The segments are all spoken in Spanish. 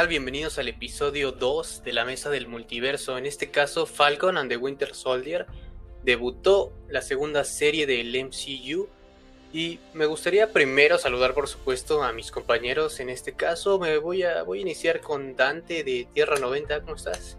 tal? Bienvenidos al episodio 2 de la Mesa del Multiverso. En este caso, Falcon and the Winter Soldier debutó la segunda serie del MCU. Y me gustaría primero saludar, por supuesto, a mis compañeros. En este caso, me voy a, voy a iniciar con Dante de Tierra 90. ¿Cómo estás?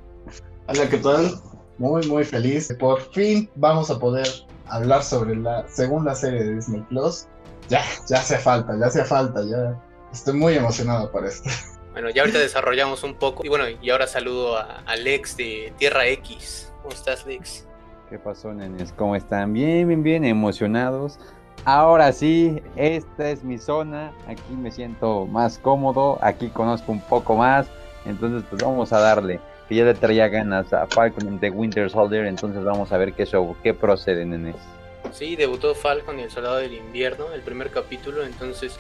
Hola, ¿qué tal? Muy, muy feliz. Por fin vamos a poder hablar sobre la segunda serie de Disney Plus. Ya, ya hace falta, ya hace falta, ya estoy muy emocionado por esto. Bueno, ya ahorita desarrollamos un poco. Y bueno, y ahora saludo a, Lex de Tierra X. ¿Cómo estás, Lex? ¿Qué pasó, nenes? ¿Cómo están? Bien, bien, bien, emocionados. Ahora sí, esta es mi zona. Aquí me siento más cómodo. Aquí conozco un poco más. Entonces, pues vamos a darle. Que ya le traía ganas a Falcon de Winter Soldier. Entonces, vamos a ver qué show, qué procede, nenes. Sí, debutó Falcon y el Soldado del Invierno, el primer capítulo. Entonces,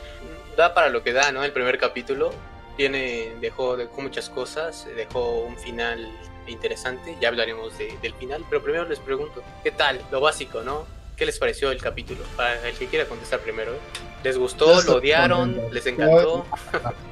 da para lo que da, ¿no? El primer capítulo tiene, dejó, dejó muchas cosas, dejó un final interesante, ya hablaremos del final, pero primero les pregunto, ¿qué tal? Lo básico, ¿no? ¿Qué les pareció el capítulo? Para el que quiera contestar primero. ¿eh? ¿Les gustó? ¿Lo odiaron? ¿Les encantó?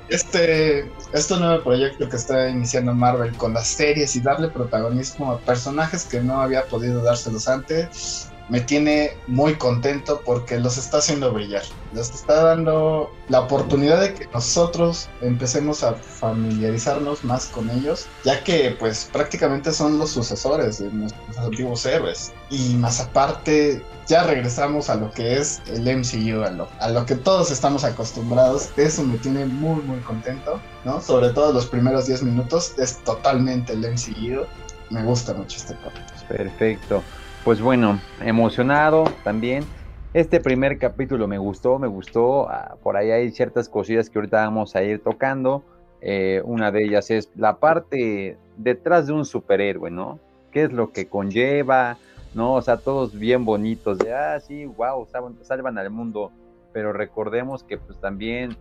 Este, este nuevo proyecto que está iniciando Marvel con las series y darle protagonismo a personajes que no había podido dárselos antes, me tiene muy contento porque los está haciendo brillar. Les está dando la oportunidad de que nosotros empecemos a familiarizarnos más con ellos, ya que pues prácticamente son los sucesores de nuestros antiguos héroes. Y más aparte, ya regresamos a lo que es el MCU, a lo, a lo que todos estamos acostumbrados. Eso me tiene muy muy contento, ¿no? Sobre todo los primeros 10 minutos es totalmente el MCU. Me gusta mucho este capítulo. Perfecto pues bueno, emocionado también. Este primer capítulo me gustó, me gustó. Ah, por ahí hay ciertas cosillas que ahorita vamos a ir tocando. Eh, una de ellas es la parte detrás de un superhéroe, ¿no? ¿Qué es lo que conlleva? ¿No? O sea, todos bien bonitos, de, ah, sí, wow, salvan, al mundo. Pero recordemos que pues también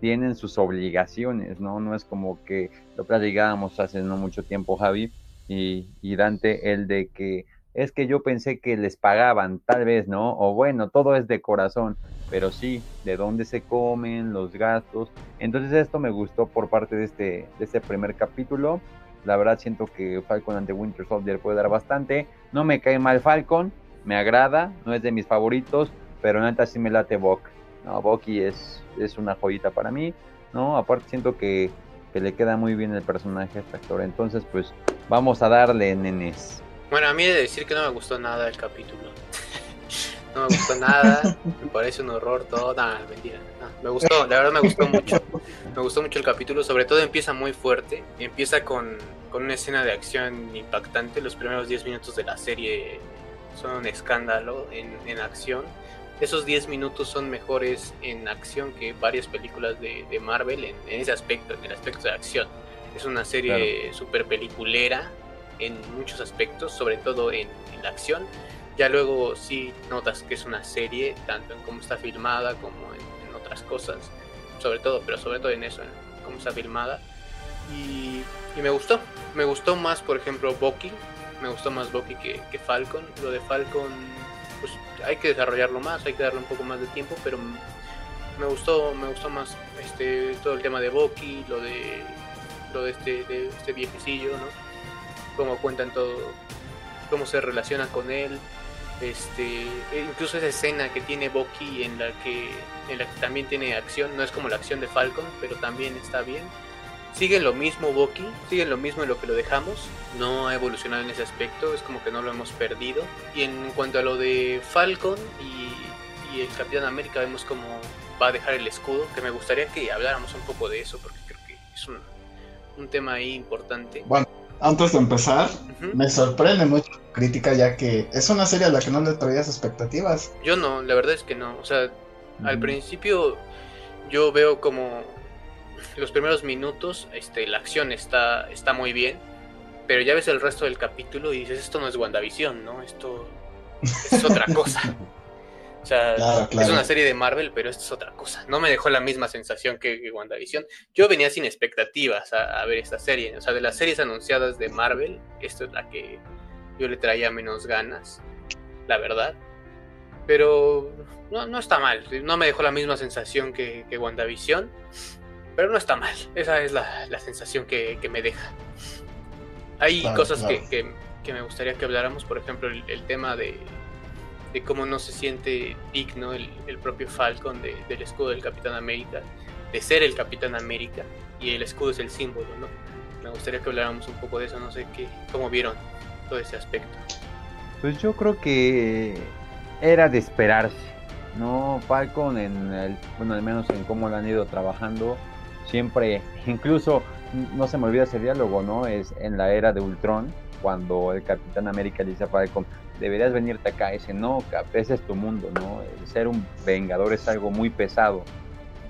tienen sus obligaciones, ¿no? No es como que lo platicábamos hace no mucho tiempo, Javi y, y Dante, el de que es que yo pensé que les pagaban, tal vez, ¿no? O bueno, todo es de corazón, pero sí, de dónde se comen, los gastos. Entonces esto me gustó por parte de este, de este primer capítulo. La verdad siento que Falcon ante Winter Soldier puede dar bastante. No me cae mal Falcon, me agrada, no es de mis favoritos, pero neta sí me late Bok. No, Bucky es, es una joyita para mí, ¿no? Aparte siento que, que le queda muy bien el personaje a este actor. Entonces, pues vamos a darle, nenes. Bueno, a mí he de decir que no me gustó nada el capítulo. no me gustó nada, me parece un horror todo. Nada, mentira. me gustó, la verdad me gustó mucho. Me gustó mucho el capítulo, sobre todo empieza muy fuerte. Empieza con, con una escena de acción impactante. Los primeros 10 minutos de la serie son un escándalo en, en acción. Esos 10 minutos son mejores en acción que varias películas de, de Marvel en, ese aspecto, en el aspecto de acción. Es una serie super peliculera, en muchos aspectos, sobre todo en, la acción. Ya luego sí notas que es una serie, tanto en cómo está filmada como en, otras cosas. sobre todo, pero sobre todo en eso, en cómo está filmada. Y, y me gustó, me gustó más, por ejemplo, Bucky, me gustó más Bucky que, que Falcon. Lo de Falcon, pues hay que desarrollarlo más, hay que darle un poco más de tiempo, pero me gustó, me gustó más este todo el tema de Bucky, lo de lo de este, de este viejecillo, ¿no? Cómo cuentan todo, cómo se relaciona con él, este, e incluso esa escena que tiene Bucky en la que en la que también tiene acción, no es como la acción de Falcon, pero también está bien. Siguen lo mismo Bucky, siguen lo mismo en lo que lo dejamos, no ha evolucionado en ese aspecto, es como que no lo hemos perdido. Y en cuanto a lo de Falcon y, el Capitán América, vemos como va a dejar el escudo, que me gustaría que habláramos un poco de eso, porque creo que es un, tema ahí importante. Antes de empezar, me sorprende mucho la crítica, ya que es una serie a la que no le traías expectativas. Yo no, la verdad es que no. O sea, al Ujú. principio yo veo como los primeros minutos, este, la acción está, está muy bien, pero ya ves el resto del capítulo y dices, esto no es WandaVision, ¿no? Esto es otra cosa. O sea, Claro, es una serie de Marvel, pero esto es otra cosa. No me dejó la misma sensación que, que WandaVision. Yo venía sin expectativas a, a ver esta serie. O sea, de las series anunciadas de Marvel, esta es la que yo le traía menos ganas, la verdad. Pero no, no está mal. No me dejó la misma sensación que, que WandaVision. Pero no está mal. Esa es la, la sensación que, que me deja. Hay Claro, cosas. Que, me gustaría que habláramos. Por ejemplo, el, el tema de, de cómo no se siente digno el, el propio Falcon de- del escudo del Capitán América. De ser el Capitán América. Y el escudo es el símbolo, ¿no? Me gustaría que habláramos un poco de eso. No sé qué, cómo vieron todo ese aspecto. Pues yo creo que era de esperarse, ¿no? Falcon, en el, bueno, al menos en cómo lo han ido trabajando, siempre, incluso, no se me olvida ese diálogo, ¿no? Es en la era de Ultron, cuando el Capitán América le dice a Falcon, deberías venirte acá, dice, no, Cap, ese es tu mundo, ¿no? El ser un vengador es algo muy pesado.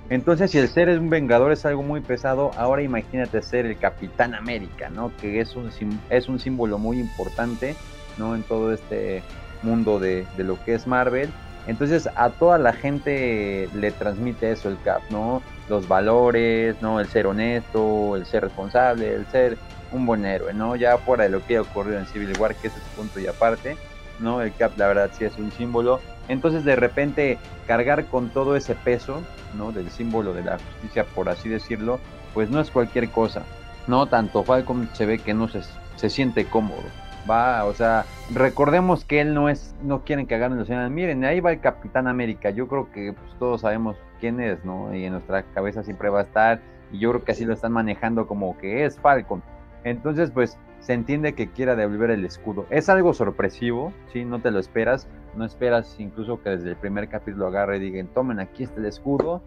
Entonces, si el ser es un vengador es algo muy pesado, ahora imagínate ser el Capitán América, ¿no? Que es un, es un símbolo muy importante, ¿no? En todo este mundo de, de lo que es Marvel. Entonces, a toda la gente le transmite eso el Cap, ¿no? Los valores, ¿no? El ser honesto, el ser responsable, el ser un buen héroe, ¿no? Ya fuera de lo que ha ocurrido en Civil War, que ese es punto y aparte, ¿no? El Cap, la verdad, sí es un símbolo. Entonces, de repente, cargar con todo ese peso, ¿no? Del símbolo de la justicia, por así decirlo, pues no es cualquier cosa, ¿no? Tanto Falcon se ve que no se, se siente cómodo, va, o sea, recordemos que él no es, no quieren que hagan los miren, ahí va el Capitán América, yo creo que pues, todos sabemos quién es, ¿no? Y en nuestra cabeza siempre va a estar, y yo creo que así lo están manejando como que es Falcon. Entonces, pues, se entiende que quiera devolver el escudo. Es algo sorpresivo, ¿sí? No te lo esperas, no esperas incluso que desde el primer capítulo agarre y digan, tomen, aquí está el escudo,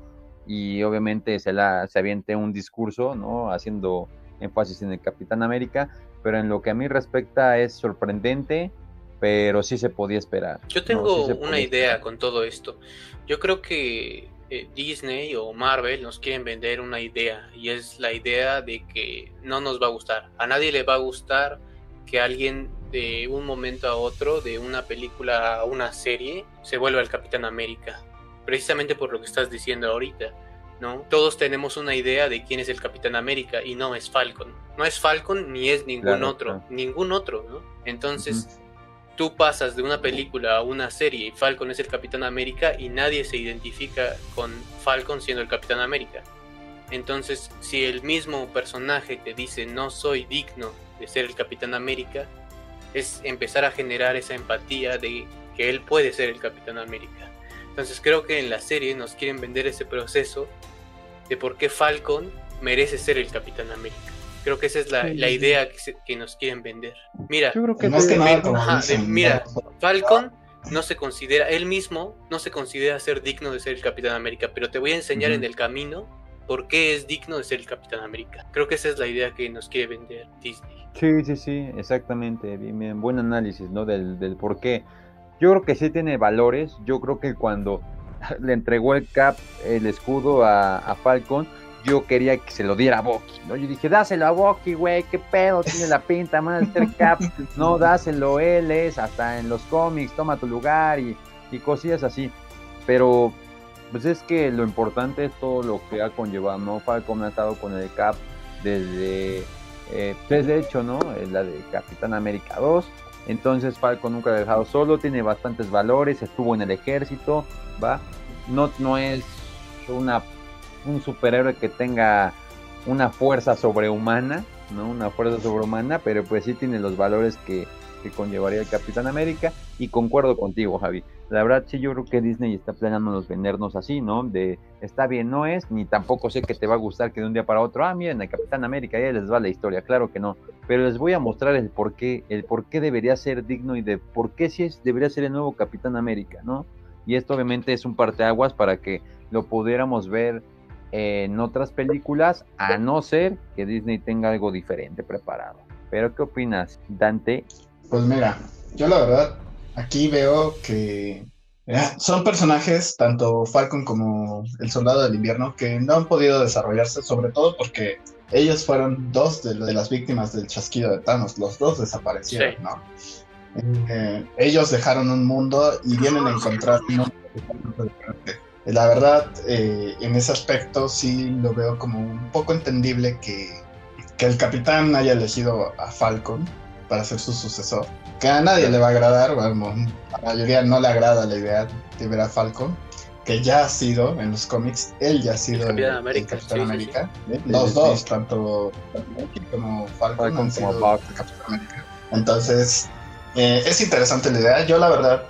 y obviamente se, la, se aviente un discurso, ¿no? Haciendo énfasis en el Capitán América, pero en lo que a mí respecta es sorprendente, pero sí se podía esperar. Yo ¿no? tengo Sí una idea esperar. con todo esto. Yo creo que eh, Disney o Marvel nos quieren vender una idea y es la idea de que no nos va a gustar. A nadie le va a gustar que alguien de un momento a otro, de una película a una serie, se vuelva el Capitán América. Precisamente por lo que estás diciendo ahorita. ¿no? Todos tenemos una idea de quién es el Capitán América y no es Falcon. No es Falcon ni es ningún Claro, otro, claro. ningún otro, ¿no? Entonces. Tú pasas de una película a una serie y Falcon es el Capitán América y nadie se identifica con Falcon siendo el Capitán América. Entonces, si el mismo personaje te dice no soy digno de ser el Capitán América, es empezar a generar esa empatía de que él puede ser el Capitán América. Entonces creo que en la serie nos quieren vender ese proceso de por qué Falcon merece ser el Capitán América. Creo que esa es la, Sí, la idea que, se- que nos quieren vender. Mira, Yo creo que Más de- que nada, mira, como ajá, dicen, de- mira. Falcon no se considera, él mismo no se considera ser digno de ser el Capitán América, pero te voy a enseñar en el camino por qué es digno de ser el Capitán América. Creo que esa es la idea que nos quiere vender Disney. Sí, sí, sí, exactamente. Bien, bien, buen análisis, ¿no? Del, del por qué. Yo creo que sí tiene valores. Yo creo que cuando le entregó el Cap, el escudo a, a Falcon, yo quería que se lo diera a Bucky, ¿no? Yo dije, dáselo a Bucky, güey, qué pedo, tiene la pinta ser Cap. No, dáselo, él es, hasta en los cómics, toma tu lugar y, y cosillas así. Pero Pues es que lo importante es todo lo que ha conllevado, ¿no? Falcon ha estado con el Cap desde, eh, pues de hecho, ¿no? La de Capitán América 2. Entonces Falcon nunca ha dejado solo, tiene bastantes valores, estuvo en el ejército, ¿va? No, no es una, un superhéroe que tenga una fuerza sobrehumana, ¿no? Una fuerza sobrehumana, pero pues sí tiene los valores que, que conllevaría el Capitán América y concuerdo contigo, Javi. La verdad sí yo creo que Disney está planeándonos vendernos así, ¿no? De está bien, no es, ni tampoco sé que te va a gustar que de un día para otro, ah, miren, el Capitán América, ya les va la historia, claro que no, pero les voy a mostrar el por qué, el por qué debería ser digno y de por qué sí es, debería ser el nuevo Capitán América, ¿no? Y esto obviamente es un parteaguas para que lo pudiéramos ver en otras películas, a no ser que Disney tenga algo diferente preparado. Pero ¿qué opinas, Dante? Pues mira, yo la verdad aquí veo que son personajes, tanto Falcon como el Soldado del Invierno, que no han podido desarrollarse, sobre todo porque ellos fueron dos de, las víctimas del chasquido de Thanos, los dos desaparecieron, ¿no? Eh, ellos dejaron un mundo y vienen a encontrar un mundo La verdad, eh, en ese aspecto sí lo veo como un poco entendible que, que el capitán haya elegido a Falcon para ser su sucesor. Que a nadie le va a agradar, bueno, a la mayoría no le agrada la idea de ver a Falcon, que ya ha sido en los cómics, él ya ha sido el, Capitán América. Los dos, tanto como Falcon, han sido el Capitán América. Entonces, eh, es interesante la idea. Yo la verdad,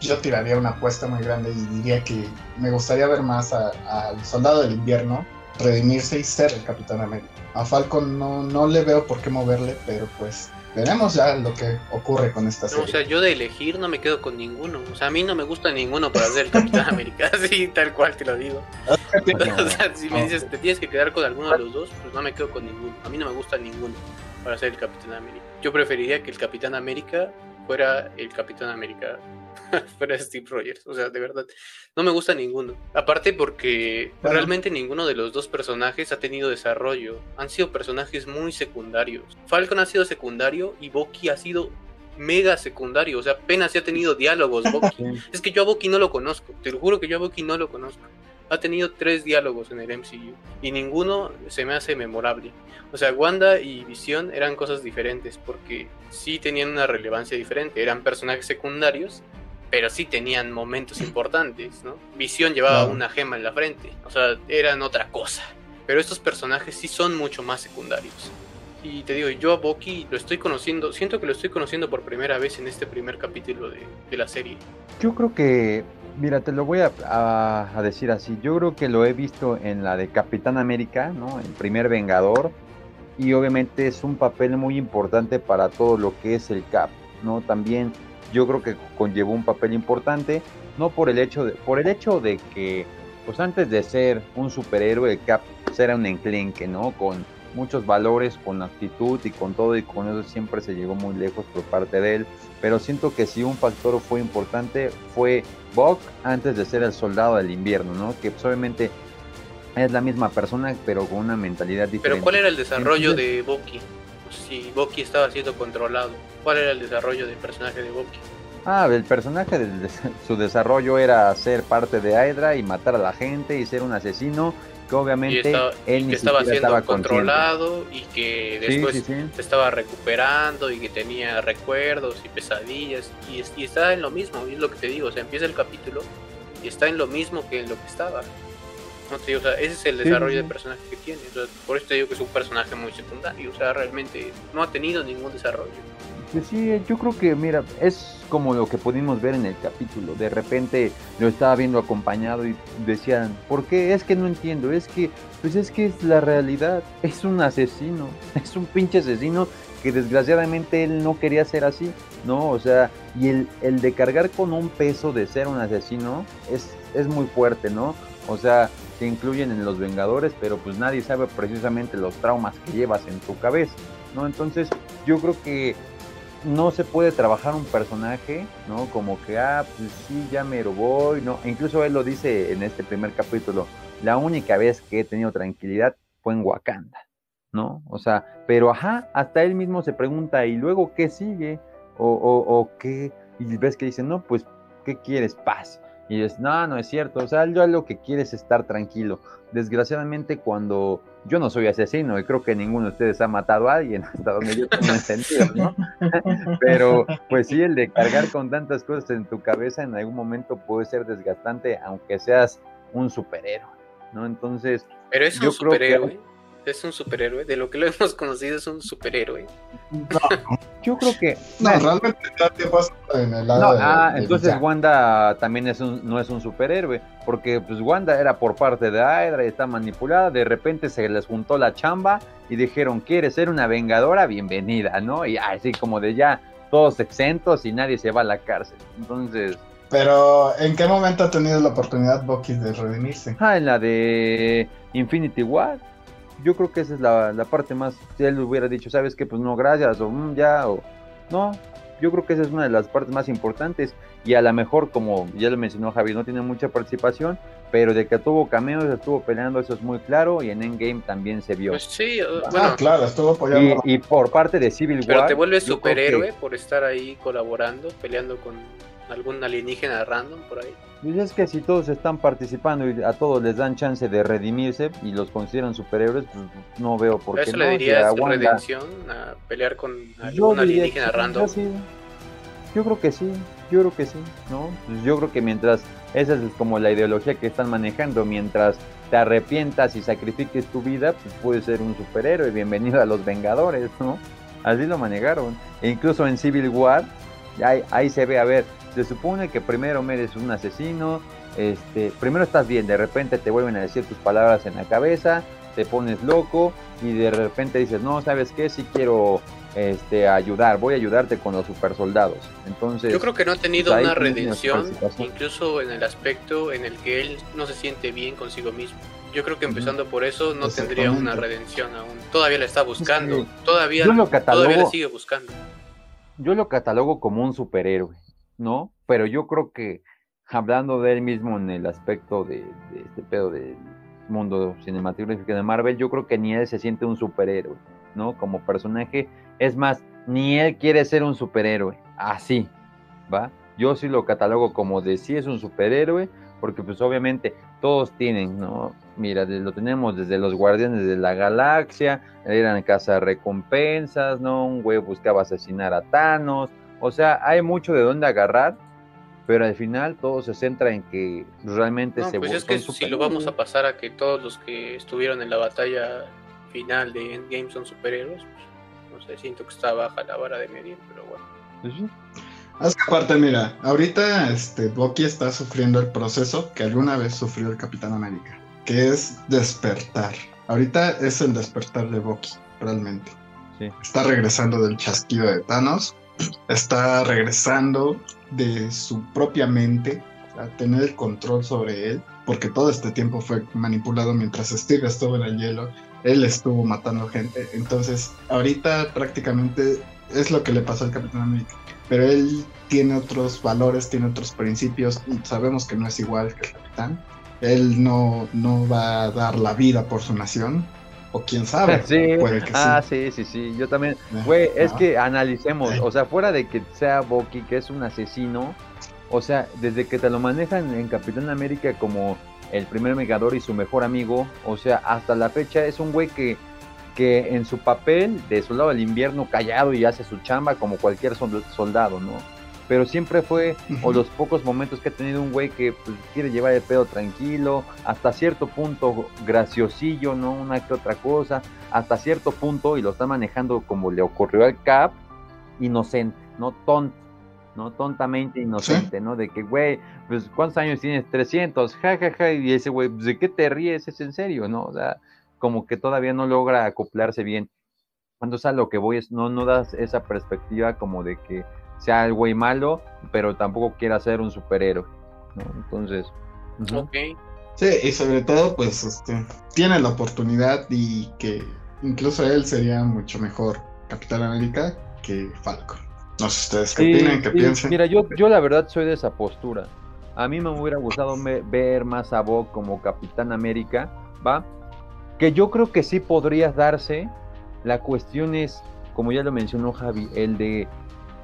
yo tiraría una apuesta muy grande y diría que me gustaría ver más al Soldado del Invierno redimirse y ser el Capitán América. A Falcon no, no le veo por qué moverle, pero pues veremos ya lo que ocurre con esta serie. o sea, yo de elegir no me quedo con ninguno. O sea, a mí no me gusta ninguno para ser el Capitán América. Así, tal cual te lo digo. o sea, si me dices, te tienes que quedar con alguno de los dos, pues no me quedo con ninguno. A mí no me gusta ninguno para ser el Capitán América. Yo preferiría que el Capitán América fuera el Capitán América fuera Steve Rogers. O sea, de verdad, no me gusta ninguno. Aparte porque realmente ninguno de los dos personajes ha tenido desarrollo. Han sido personajes muy secundarios. Falcon ha sido secundario y Bucky ha sido mega secundario. O sea, apenas se ha tenido diálogos Bucky. es que yo a Bucky no lo conozco. Te lo juro que yo a Bucky no lo conozco. Ha tenido tres diálogos en el MCU y ninguno se me hace memorable. O sea, Wanda y Visión eran cosas diferentes porque sí tenían una relevancia diferente. Eran personajes secundarios pero sí tenían momentos importantes, ¿no? Visión llevaba una gema en la frente, o sea, eran otra cosa. Pero estos personajes sí son mucho más secundarios. Y te digo, yo a Bucky lo estoy conociendo, siento que lo estoy conociendo por primera vez en este primer capítulo de, la serie. Yo creo que, mira, te lo voy a, a, decir así, yo creo que lo he visto en la de Capitán América, ¿no? El primer Vengador, y obviamente es un papel muy importante para todo lo que es el Cap, ¿no? También yo creo que conllevó un papel importante, no por el hecho de, por el hecho de que, pues antes de ser un superhéroe, Cap era un enclenque, ¿no? Con muchos valores, con actitud y con todo, y con eso siempre se llegó muy lejos por parte de él. Pero siento que si un factor fue importante, fue Buck antes de ser el soldado del invierno, ¿no? Que pues, obviamente es la misma persona, pero con una mentalidad diferente. Pero ¿cuál era el desarrollo de Bucky? Si Bucky estaba siendo controlado. ¿Cuál era el desarrollo del personaje de Bucky? Ah, el personaje, de, su desarrollo era ser parte de Hydra y matar a la gente y ser un asesino que obviamente él que estaba siendo controlado y que después se estaba recuperando y que tenía recuerdos y pesadillas y, y, está en lo mismo, es lo que te digo, o sea, empieza el capítulo y está en lo mismo que en lo que estaba. No te digo, o sea, ese es el desarrollo de personaje que tiene. por eso te digo que es un personaje muy secundario. O sea, realmente no ha tenido ningún desarrollo. Pues sí, yo creo que, mira, es como lo que pudimos ver en el capítulo. De repente lo estaba viendo acompañado y decían, ¿por qué? Es que no entiendo. Es que, pues es que es la realidad. Es un asesino. Es un pinche asesino que desgraciadamente él no quería ser así, ¿no? O sea, y el, el de cargar con un peso de ser un asesino es, es muy fuerte, ¿no? O sea, se incluyen en los Vengadores, pero pues nadie sabe precisamente los traumas que llevas en tu cabeza, ¿no? Entonces, yo creo que no se puede trabajar un personaje, ¿no? Como que, ah, pues sí, ya me lo voy, ¿no? incluso él lo dice en este primer capítulo, la única vez que he tenido tranquilidad fue en Wakanda, ¿no? O sea, pero ajá, hasta él mismo se pregunta, ¿y luego qué sigue? O, o, o qué, y ves que dice, no, pues, ¿qué quieres? Paz. Y dices, no, no es cierto, o sea, yo lo que quiere es estar tranquilo. Desgraciadamente cuando yo no soy asesino y creo que ninguno de ustedes ha matado a alguien hasta donde yo tengo entendido, ¿no? Pero pues sí, el de cargar con tantas cosas en tu cabeza en algún momento puede ser desgastante, aunque seas un superhéroe, ¿no? Entonces... Pero es un superhéroe es un superhéroe. De lo que lo hemos conocido es un superhéroe. No, yo creo que. No, realmente en el lado Ah, entonces Wanda también es un, no es un superhéroe. Porque pues Wanda era por parte de Hydra y está manipulada. De repente se les juntó la chamba y dijeron: ¿Quieres ser una vengadora? Bienvenida, ¿no? Y así como de ya todos exentos y nadie se va a la cárcel. Entonces. Pero, ¿en qué momento ha tenido la oportunidad Bucky de redimirse? Ah, en la de Infinity War yo creo que esa es la, parte más, si él hubiera dicho, sabes que pues no, gracias, o mm, ya, o no, yo creo que esa es una de las partes más importantes y a lo mejor, como ya lo mencionó Javi, no tiene mucha participación, pero de que tuvo cameos, estuvo peleando, eso es muy claro y en Endgame también se vio. Pues sí, uh, ah, bueno, claro, estuvo apoyando. Y, por parte de Civil War. Pero te vuelves superhéroe por estar ahí colaborando, peleando con algún alienígena random por ahí. Pues es que si todos están participando y a todos les dan chance de redimirse y los consideran superhéroes, pues no veo por qué ¿Eso le dirías redención a pelear con algún alienígena random? Yo creo que sí, yo creo que sí, ¿no? Pues yo creo que mientras, esa es como la ideología que están manejando, mientras te arrepientas y sacrifiques tu vida, pues puedes ser un superhéroe, bienvenido a los Vengadores, ¿no? Así lo manejaron. E incluso en Civil War, ahí, ahí se ve, a ver, se supone que primero eres un asesino, este, primero estás bien, de repente te vuelven a decir tus palabras en la cabeza, te pones loco y de repente dices, no, ¿sabes qué? Si quiero este, ayudar, voy a ayudarte con los super soldados. Entonces, yo creo que no ha tenido pues, una redención, incluso en el aspecto en el que él no se siente bien consigo mismo. Yo creo que empezando por eso no tendría una redención aún. Todavía la está buscando, todavía, todavía la sigue buscando. Yo lo catalogo como un superhéroe. ¿No? Pero yo creo que hablando de él mismo en el aspecto de, este pedo del mundo cinematográfico de Marvel, yo creo que ni él se siente un superhéroe, ¿no? Como personaje. Es más, ni él quiere ser un superhéroe, así, ¿va? Yo sí lo catalogo como de sí es un superhéroe, porque pues obviamente todos tienen, ¿no? Mira, lo tenemos desde los Guardianes de la Galaxia, eran casa recompensas, ¿no? Un güey buscaba asesinar a Thanos, o sea, hay mucho de dónde agarrar, pero al final todo se centra en que realmente no, se pues es que si lo vamos a pasar a que todos los que estuvieron en la batalla final de Endgame son superhéroes, pues, no sé, siento que está baja la vara de medir, pero bueno. Pues es que aparte, mira, ahorita este Bucky está sufriendo el proceso que alguna vez sufrió el Capitán América, que es despertar. Ahorita es el despertar de Bucky, realmente. Está regresando del chasquido de Thanos está regresando de su propia mente a tener el control sobre él, porque todo este tiempo fue manipulado mientras Steve estuvo en el hielo, él estuvo matando gente, entonces ahorita prácticamente es lo que le pasó al Capitán América, pero él tiene otros valores, tiene otros principios, sabemos que no es igual que el Capitán, él no, no va a dar la vida por su nación, o quién sabe. Sí. Puede que ah, sí. sí, sí, Yo también. Güey, es que analicemos. O sea, fuera de que sea Bucky, que es un asesino. O sea, desde que te lo manejan en Capitán América como el primer Megador y su mejor amigo. O sea, hasta la fecha es un güey que, que en su papel de soldado del invierno callado y hace su chamba como cualquier soldado, ¿no? Pero siempre fue, o los pocos momentos que ha tenido un güey que pues, quiere llevar el pedo tranquilo, hasta cierto punto graciosillo, ¿no? Una que otra cosa, hasta cierto punto, y lo está manejando como le ocurrió al Cap, inocente, no tonto, ¿no? Tontamente inocente, ¿no? De que, güey, pues, ¿cuántos años tienes? 300, jajaja, ja, ja, y ese güey, pues, ¿de qué te ríes? Es en serio, ¿no? O sea, como que todavía no logra acoplarse bien. Cuando a lo que voy es, no, no das esa perspectiva como de que sea el güey malo, pero tampoco quiera ser un superhéroe, ¿no? Entonces... Ok. Sí, y sobre todo, pues, este, tiene la oportunidad y que incluso él sería mucho mejor Capitán América que Falcon. No sé ustedes qué opinan, qué piensan. Mira, yo, yo la verdad soy de esa postura. A mí me hubiera gustado ver más a Bob como Capitán América, ¿va? Que yo creo que sí podría darse. La cuestión es, como ya lo mencionó Javi, el de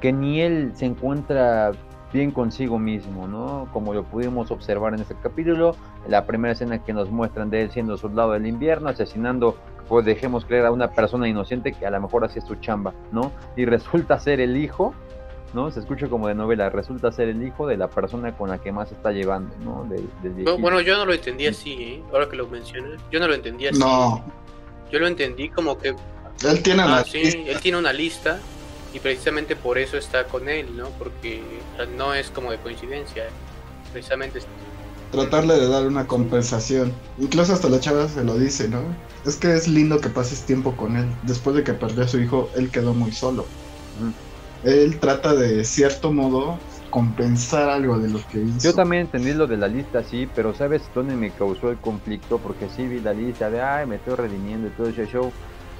que ni él se encuentra bien consigo mismo, ¿no? Como lo pudimos observar en este capítulo, la primera escena que nos muestran de él siendo soldado del invierno, asesinando, pues dejemos creer a una persona inocente que a lo mejor hacía su chamba, ¿no? Y resulta ser el hijo, ¿no? Se escucha como de novela, resulta ser el hijo de la persona con la que más está llevando, ¿no? bueno, yo no lo entendí así, ¿eh? ahora que lo mencionas, yo no lo entendí así. No. Yo lo entendí como que... Él tiene una ah, sí, él tiene una lista y precisamente por eso está con él, ¿no? Porque no es como de coincidencia, precisamente. Tratarle de dar una compensación. Incluso hasta la chava se lo dice, ¿no? Es que es lindo que pases tiempo con él. Después de que perdió a su hijo, él quedó muy solo. Él trata de cierto modo compensar algo de lo que hizo. Yo también entendí lo de la lista, sí, pero ¿sabes dónde me causó el conflicto? Porque sí vi la lista de, ay, me estoy redimiendo y todo ese show,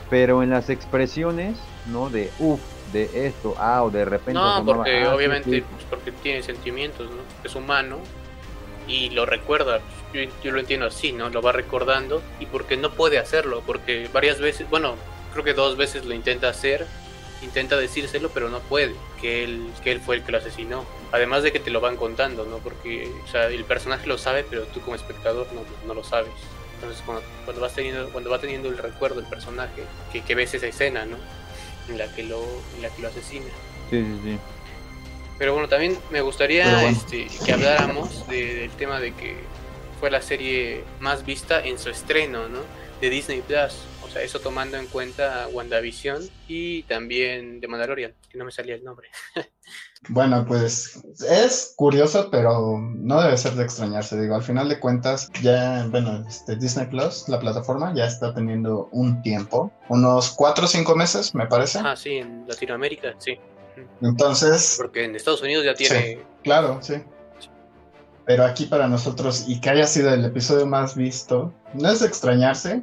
pero en las expresiones, ¿no? De, uff, de esto, ah, o de repente. No, porque ah, obviamente, pues, porque tiene sentimientos, ¿no? Es humano y lo recuerda. Yo, yo, lo entiendo así, ¿no? Lo va recordando y porque no puede hacerlo, porque varias veces, bueno, creo que dos veces lo intenta hacer, intenta decírselo, pero no puede, que él, que él fue el que lo asesinó. Además de que te lo van contando, ¿no? Porque, o sea, el personaje lo sabe, pero tú como espectador no, no lo sabes. Entonces, cuando, cuando, vas teniendo, cuando va teniendo el recuerdo del personaje, que, que ves esa escena, ¿no? En la que lo, en la que lo asesina. Sí, sí, sí. Pero bueno, también me gustaría este, que habláramos del tema de que fue la serie más vista en su estreno, ¿no? De Disney Plus. O sea, eso tomando en cuenta WandaVision y también de Mandalorian, que no me salía el nombre. Bueno, pues es curioso, pero no debe ser de extrañarse. Digo, al final de cuentas, ya, bueno, este Disney Plus, la plataforma, ya está teniendo un tiempo, unos cuatro o cinco meses, me parece. Ah, sí, en Latinoamérica, sí. Entonces. Porque en Estados Unidos ya tiene. claro, sí. Pero aquí para nosotros, y que haya sido el episodio más visto, no es de extrañarse,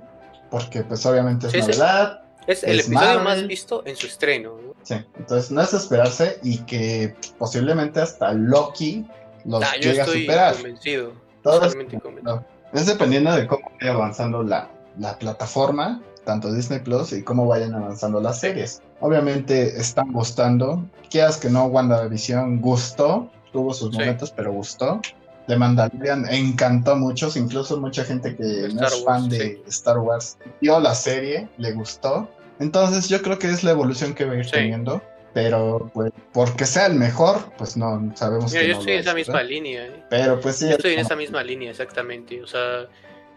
porque pues obviamente es novedad. Es el episodio más visto en su estreno. Sí, entonces no es esperarse y que posiblemente hasta Loki los ah, llegue a superar. Convencido, convencido. Es dependiendo de cómo vaya avanzando la, la plataforma, tanto Disney Plus y cómo vayan avanzando las series. Obviamente están gustando. Quieras que no, WandaVision gustó, tuvo sus momentos, pero gustó. De Mandalorian encantó a muchos, incluso mucha gente que no es fan de Star Wars vio la serie, le gustó. Entonces yo creo que es la evolución que va a ir teniendo. Pero pues porque sea el mejor, pues no sabemos. Mira, yo estoy en esa misma línea. ¿eh? Pero pues sí. Yo estoy en esa misma línea, exactamente. O sea,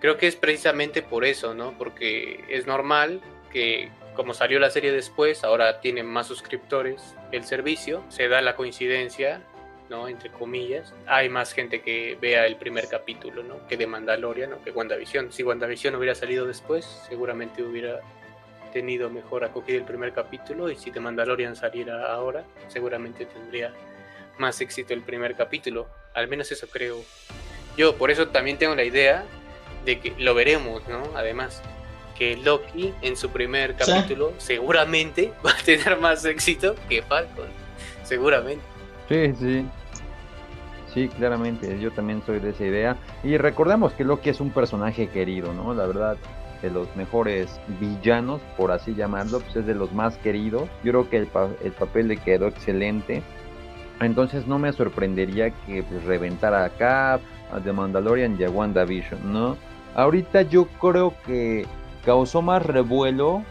creo que es precisamente por eso, ¿no? Porque es normal que como salió la serie después, ahora tiene más suscriptores el servicio, se da la coincidencia, ¿no? Entre comillas, hay más gente que vea el primer capítulo, ¿no? Que de Mandalorian, ¿no? Que WandaVision. Si WandaVision hubiera salido después, seguramente hubiera tenido mejor acogida el primer capítulo y si The Mandalorian saliera ahora, seguramente tendría más éxito el primer capítulo. Al menos eso creo. Yo por eso también tengo la idea de que lo veremos, ¿no? Además, que Loki en su primer capítulo seguramente va a tener más éxito que Falcon. Seguramente. Sí, sí. Sí, claramente, yo también soy de esa idea. Y recordemos que Loki es un personaje querido, ¿no? La verdad, de los mejores villanos, por así llamarlo, pues es de los más queridos. Yo creo que el, el papel le quedó excelente. Entonces no me sorprendería que pues, reventara Cap, a The Mandalorian y a WandaVision, ¿no? Ahorita yo creo que causó más revuelo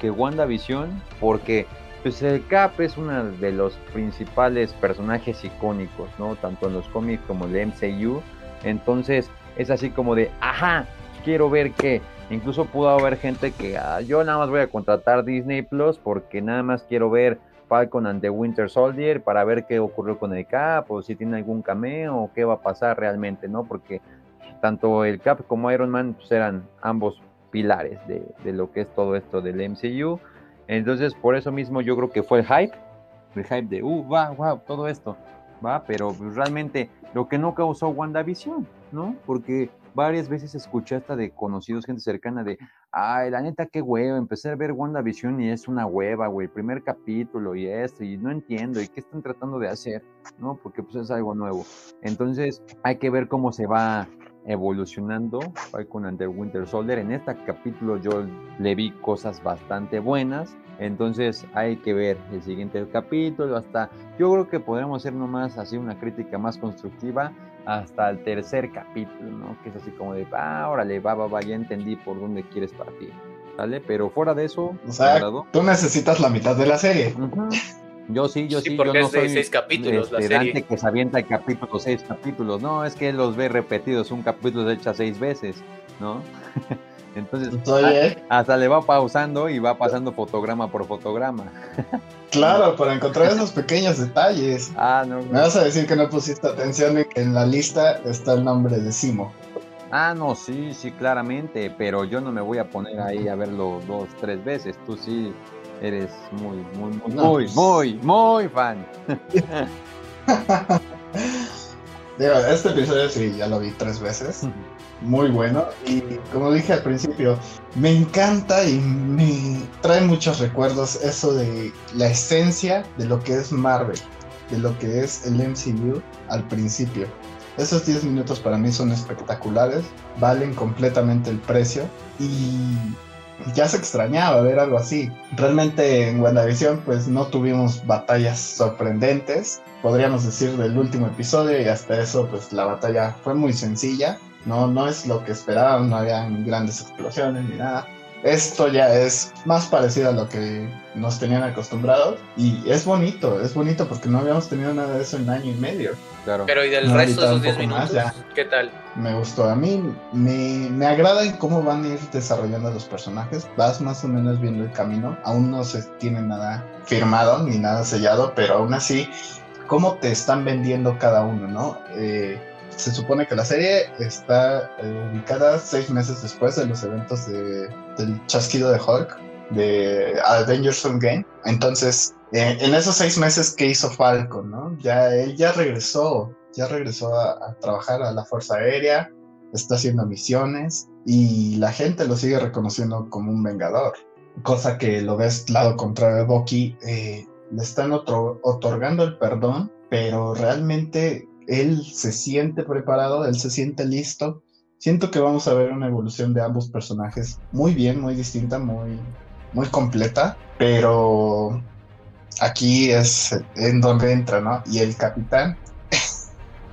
que WandaVision porque pues el Cap es uno de los principales personajes icónicos, ¿no? Tanto en los cómics como en el MCU. Entonces es así como de, ajá, quiero ver qué. Incluso pudo haber gente que ah, yo nada más voy a contratar Disney Plus porque nada más quiero ver Falcon and the Winter Soldier para ver qué ocurrió con el Cap o si tiene algún cameo o qué va a pasar realmente, ¿no? Porque tanto el Cap como Iron Man pues, eran ambos pilares de, de, lo que es todo esto del MCU. Entonces, por eso mismo yo creo que fue el hype, el hype de, uh, wow, wow, todo esto, va, pero pues, realmente lo que no causó WandaVision, ¿no? Porque varias veces escuché hasta de conocidos, gente cercana, de, ay, la neta, qué hueva, empecé a ver WandaVision y es una hueva, güey, primer capítulo y esto, y no entiendo, y qué están tratando de hacer, ¿no? Porque pues es algo nuevo. Entonces, hay que ver cómo se va evolucionando Falcon and the Winter Soldier. En este capítulo yo le vi cosas bastante buenas. Entonces hay que ver el siguiente capítulo. Hasta yo creo que podremos hacer nomás así una crítica más constructiva hasta el tercer capítulo, ¿no? Que es así como de, ah, órale, va, va, va, ya entendí por dónde quieres partir. ¿Vale? Pero fuera de eso, o sea, tú necesitas la mitad de la serie. Yo sí, yo sí, porque yo no es de soy seis capítulos la este, serie. Dante que se avienta el capítulo, seis capítulos. No, es que él los ve repetidos, un capítulo se echa seis veces, ¿no? Entonces, Oye, hasta le va pausando y va pasando fotograma por fotograma. claro, para encontrar esos pequeños detalles. Ah, no. Me vas a decir que no pusiste atención en que en la lista está el nombre de Simo. Ah, no, sí, sí, claramente, pero yo no me voy a poner ahí a verlo dos, tres veces. Tú sí eres muy, muy, muy, No, muy, pues- muy, muy fan. Digo, este episodio sí, ya lo vi tres veces. Muy bueno. Y como dije al principio, me encanta y me trae muchos recuerdos eso de la esencia de lo que es Marvel, de lo que es el MCU al principio. Esos 10 minutos para mí son espectaculares, valen completamente el precio y ya se extrañaba ver algo así. Realmente en WandaVision pues no tuvimos batallas sorprendentes, podríamos decir del último episodio y hasta eso pues la batalla fue muy sencilla, no, no es lo que esperaban, no habían grandes explosiones ni nada. Esto ya es más parecido a lo que nos tenían acostumbrados y es bonito, es bonito porque no habíamos tenido nada de eso en año y medio. Claro. Pero y del No, resto de esos ahorita 10 un poco minutos, más, ¿qué tal? Me gustó, a mí me, me agrada en cómo van a ir desarrollando los personajes, vas más o menos viendo el camino, aún no se tiene nada firmado ni nada sellado, pero aún así, cómo te están vendiendo cada uno, ¿no? Eh, se supone que la serie está eh, ubicada seis meses después de los eventos de- del chasquido de Hulk, de Avengers Endgame. Entonces, eh, en esos seis meses que hizo Falcon, ¿no? Ya él ya regresó, ya regresó a, a trabajar a la Fuerza Aérea, está haciendo misiones y la gente lo sigue reconociendo como un vengador. Cosa que lo ves lado contrario de Bucky, eh, le están otro- otorgando el perdón, pero realmente él se siente preparado, él se siente listo. Siento que vamos a ver una evolución de ambos personajes muy bien, muy distinta, muy, muy completa, pero aquí es en donde entra, ¿no? Y el capitán,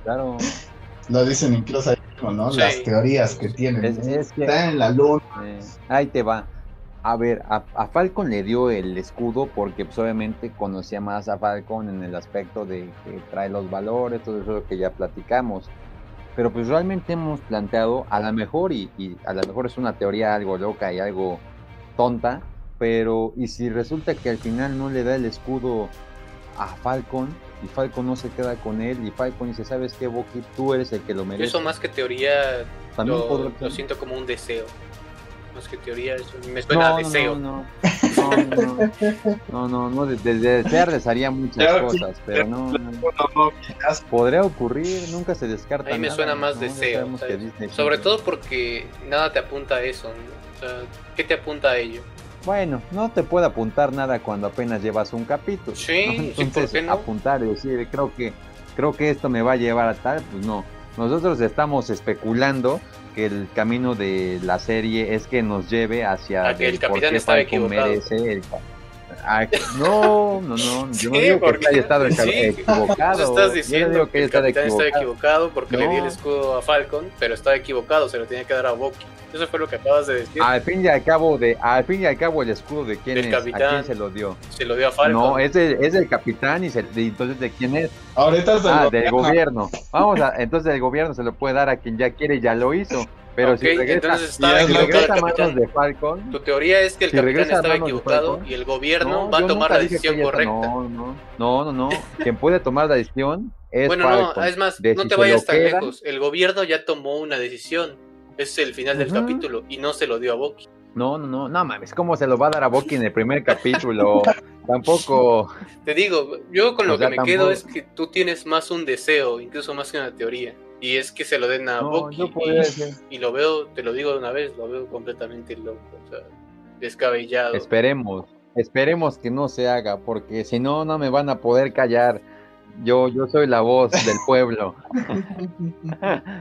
Claro. lo dicen incluso ahí mismo, ¿no? Sí. Las teorías que tienen. Es, es que Está en la luna. Eh, ahí te va. A ver, a, a Falcon le dio el escudo porque pues, obviamente conocía más a Falcon en el aspecto de que trae los valores, todo eso que ya platicamos. Pero pues realmente hemos planteado, a lo mejor, y, y a lo mejor es una teoría algo loca y algo tonta, pero y si resulta que al final no le da el escudo a Falcon y Falcon no se queda con él y Falcon dice, ¿sabes qué, Bucky? Tú eres el que lo merece. Eso más que teoría También lo, podrá- lo siento como un deseo. Más que teoría, eso me suena a deseo. No, no, no, no, no, no, no, de, de- de desear desearía muchas Claro, cosas, pero no, no, no, quizás podría ocurrir, nunca se descarta. A mí me nada, suena más ¿no? Deseo. Sobre todo porque nada te apunta a eso. ¿no? O sea, ¿qué te apunta a ello? Bueno, no te puede apuntar nada cuando apenas llevas un capítulo. Sí, ¿no? sí, ¿por Entonces, no? apuntar y decir, creo que, creo que esto me va a llevar a tal, pues no. Nosotros estamos especulando que el camino de la serie es que nos lleve hacia A que el capitán estaba equivocado. merece el- Ah, no, no, no, yo no Sí, digo que porque- haya estado sí, equivocado. Tú yo estás no diciendo digo que que el capitán equivocado. equivocado porque le di el No. escudo a Falcon, pero estaba equivocado, se lo tenía que dar a Bucky. Eso fue lo que acabas de decir. Al fin y al cabo de, al fin y al cabo el escudo de quién Del es, a capitán. quién se lo dio. Se lo dio a Falcon. No, es del, es del capitán y, se, y entonces de quién es. Ahorita del Ah, del gobierno. gobierno. Vamos a, entonces el gobierno se lo puede dar a quien ya quiere y ya lo hizo. Pero si regresa, entonces si estaba equivocado regresa a manos de Falcon. Tu teoría es que el Si capitán estaba equivocado Falcon. y el gobierno no, va a tomar la decisión correcta. No, no, no, no, no. Quien puede tomar la decisión es bueno, Falcon. no, es más, De no si te vayas tan lejos. El gobierno ya tomó una decisión. Es el final del capítulo y no se lo dio a Bucky. No, no, no, no mames, ¿cómo se lo va a dar a Bucky en el primer capítulo? Tampoco. Te digo, yo con lo O sea, que me quedo es que tú tienes más un deseo, incluso más que una teoría. Y es que se lo den a No, Bucky. y- lo veo, te lo digo de una vez, lo veo completamente loco. O sea, descabellado. Esperemos, esperemos que no se haga, porque si no, no me van a poder callar. Yo, yo soy la voz del pueblo.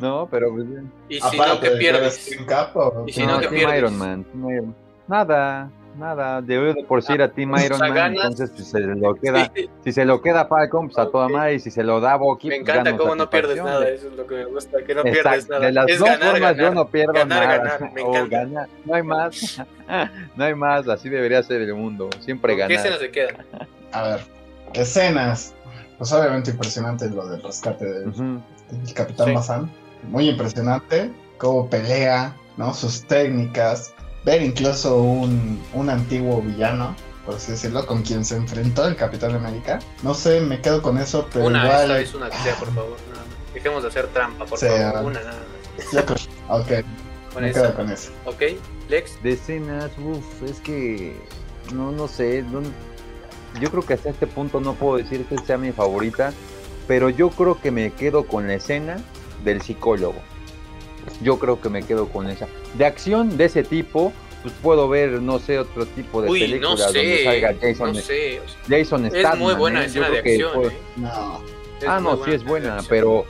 no, pero pues, Y si no, que pierdes. Team Cap o- Y si no, no, que Team pierdes. Iron Man, Iron Man. Nada, nada. De, de por sí era Team sea, Iron Man, ganas. entonces si se lo queda, Sí, si se lo queda Falcon, pues a toda madre, y si se lo da Bucky, me pues, encanta cómo no pierdes nada, eso es lo que me gusta, que no Exacto, pierdes nada. De las es dos ganar, formas ganar. yo no pierdo Ganar, nada. ganar, me encanta. ganar, no hay más. no hay más, así debería ser el mundo. Siempre ¿Con ¿Qué ganar. escena se queda? A ver, escenas. Pues obviamente impresionante lo del rescate del, Capitán Sí. Mazán. Muy impresionante. Cómo pelea, ¿no? Sus técnicas. Ver incluso un, un antiguo villano, por así decirlo, con quien se enfrentó el Capitán América. No sé, me quedo con eso, pero Una, igual. esta vez una que sea, por favor. nada más. Dejemos de hacer trampa, por favor. ah. Una nada más. Yo creo- Ok, Con me esa. quedo con eso. Ok, Lex. De escenas, uff, es que no, no sé, no- yo creo que hasta este punto no puedo decir que sea mi favorita, pero yo creo que me quedo con la escena del psicólogo. Yo creo que me quedo con esa. De acción de ese tipo, pues puedo ver, no sé, otro tipo de Uy, no películas donde sé. salga Jason, No sé. o sea, Jason es muy buena ¿eh? Yo escena de creo que acción. ¿eh? No, Es Ah, no, sí es buena, acción. pero,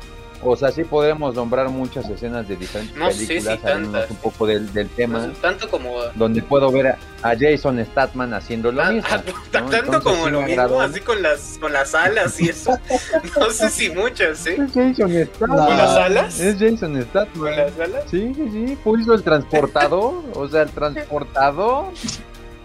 o sea, sí podremos nombrar muchas escenas de diferentes No sé si películas, saliéndonos tantas. un poco del, del tema. No sé, Tanto como. donde puedo ver a, a Jason Statham haciendo lo Ah, mismo. ah, ¿no? Tanto Entonces, como sí lo mismo, agradó. así con las, con las alas y eso. No sé si muchas, ¿eh? Es Jason Statham. No. ¿Con las alas? Es Jason Statham. ¿Con las alas? Sí, sí, sí. Puso el transportador. o sea, el transportador.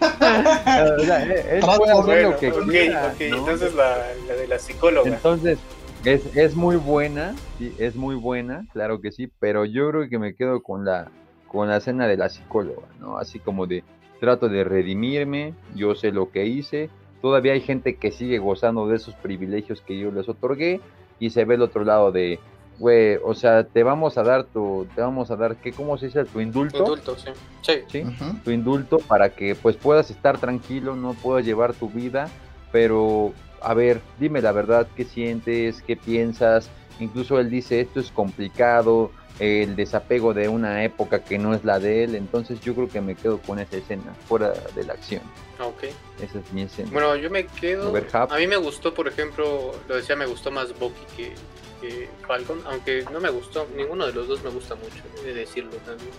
o sea, él, él puede hacer Bueno, lo que ok, quiera. ok, ¿no? entonces la, la de la psicóloga. Entonces, es, es muy buena, sí, es muy buena, claro que sí, pero yo creo que me quedo con la, con la escena de la psicóloga, ¿no? Así como de trato de redimirme, yo sé lo que hice, todavía hay gente que sigue gozando de esos privilegios que yo les otorgué y se ve el otro lado de, güey, o sea, te vamos a dar tu, te vamos a dar, ¿qué, ¿cómo se dice? Tu indulto. Indulto, sí. Sí. tu indulto para que pues puedas estar tranquilo, no puedas llevar tu vida, pero a ver, dime la verdad, qué sientes, qué piensas, incluso él dice esto es complicado, el desapego de una época que no es la de él, entonces yo creo que me quedo con esa escena, fuera de la acción, Ok. esa es mi escena. Bueno, yo me quedo. A mí me gustó, por ejemplo, lo decía, me gustó más Bucky que, que Falcon, aunque no me gustó, ninguno de los dos me gusta mucho, he de decirlo también.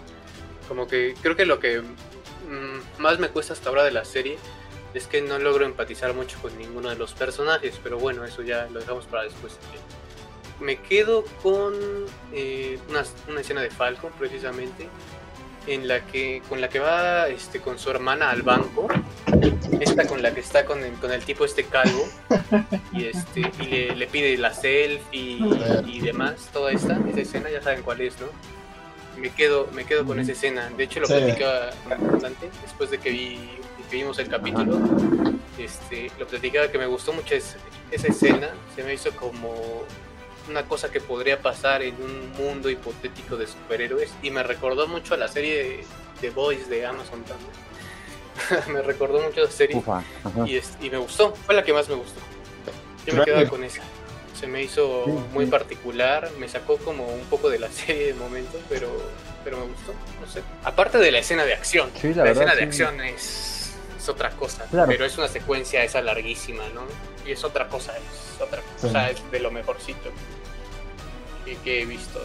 Como que creo que lo que mm, más me cuesta hasta ahora de la serie es que no logro empatizar mucho con ninguno de los personajes, pero bueno, eso ya lo dejamos para después. Me quedo con eh, una, una escena de Falcon, precisamente, en la que con la que va este con su hermana al banco. Esta con la que está con el, con el tipo este calvo. Y este y le, le pide la selfie y, y demás toda esta esa escena ya saben cuál es no me quedo me quedo con esa escena. De hecho lo Sí. platicaba bastante después de que vi que vimos el capítulo este lo platicaba que me gustó mucho es- esa escena se me hizo como una cosa que podría pasar en un mundo hipotético de superhéroes y me recordó mucho a la serie de, The Boys de Amazon también. me recordó mucho a la serie Ufa, y, es- y me gustó, fue la que más me gustó. Yo me quedé con esa. Se me hizo muy particular, me sacó como un poco de la serie de momento, pero, pero me gustó, no sé. Aparte de la escena de acción, Sí, la, la verdad, escena de sí. acción es, es otra cosa, Claro. pero es una secuencia esa larguísima, ¿no? Y es otra cosa, es otra Sí. cosa, es de lo mejorcito que, que he visto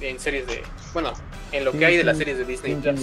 de- en series de, bueno, en lo Sí, que hay de las series de Disney Sí, Plus.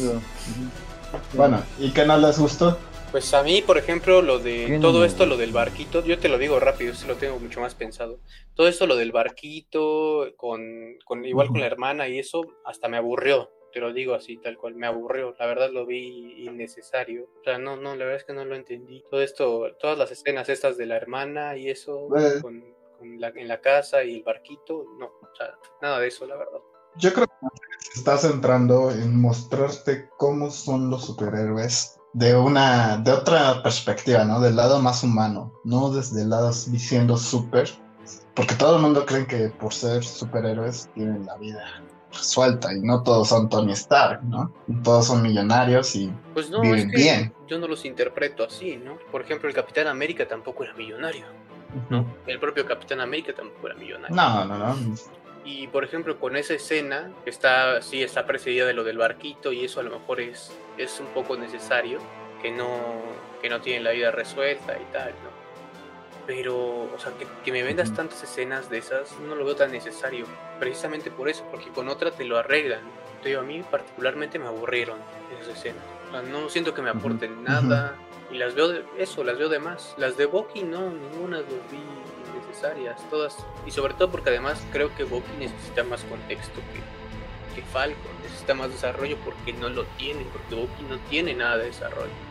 Bueno, ¿y qué no les gustó? Pues a mí, por ejemplo, lo de ¿Qué no todo esto, lo del barquito, yo te lo digo rápido, eso lo tengo mucho más pensado. Todo esto, lo del barquito, con, con igual con la hermana y eso, hasta me aburrió, te lo digo así, tal cual, me aburrió. La verdad lo vi innecesario. O sea, no, no, la verdad es que no lo entendí. Todo esto, todas las escenas estas de la hermana y eso, con, con la, en la casa y el barquito, no, o sea, nada de eso, la verdad. Yo creo que se está centrando en mostrarte cómo son los superhéroes de una, de otra perspectiva, ¿no? Del lado más humano, no desde el lado diciendo super, porque todo el mundo cree que por ser superhéroes tienen la vida resuelta y no todos son Tony Stark, ¿no? Todos son millonarios y Pues no, Viven es que bien. yo no los interpreto así, ¿no? Por ejemplo, el Capitán América tampoco era millonario. no, El propio Capitán América tampoco era millonario. no, no, no. Y por ejemplo, con esa escena, que está, sí está precedida de lo del barquito, y eso a lo mejor es, es un poco necesario, que no, que no tienen la vida resuelta y tal, ¿no? Pero, o sea, que, me vendas tantas escenas de esas, no lo veo tan necesario. Precisamente por eso, porque con otra te lo arreglan. Te a mí particularmente me aburrieron esas escenas. O sea, no siento que me aporten nada. Y las veo de eso, las veo de más. Las de Boki no, ninguna las vi necesarias, todas. Y sobre todo porque además creo que Boki necesita más contexto que, que Falcon. Necesita más desarrollo porque no lo tiene, porque Boki no tiene nada de desarrollo.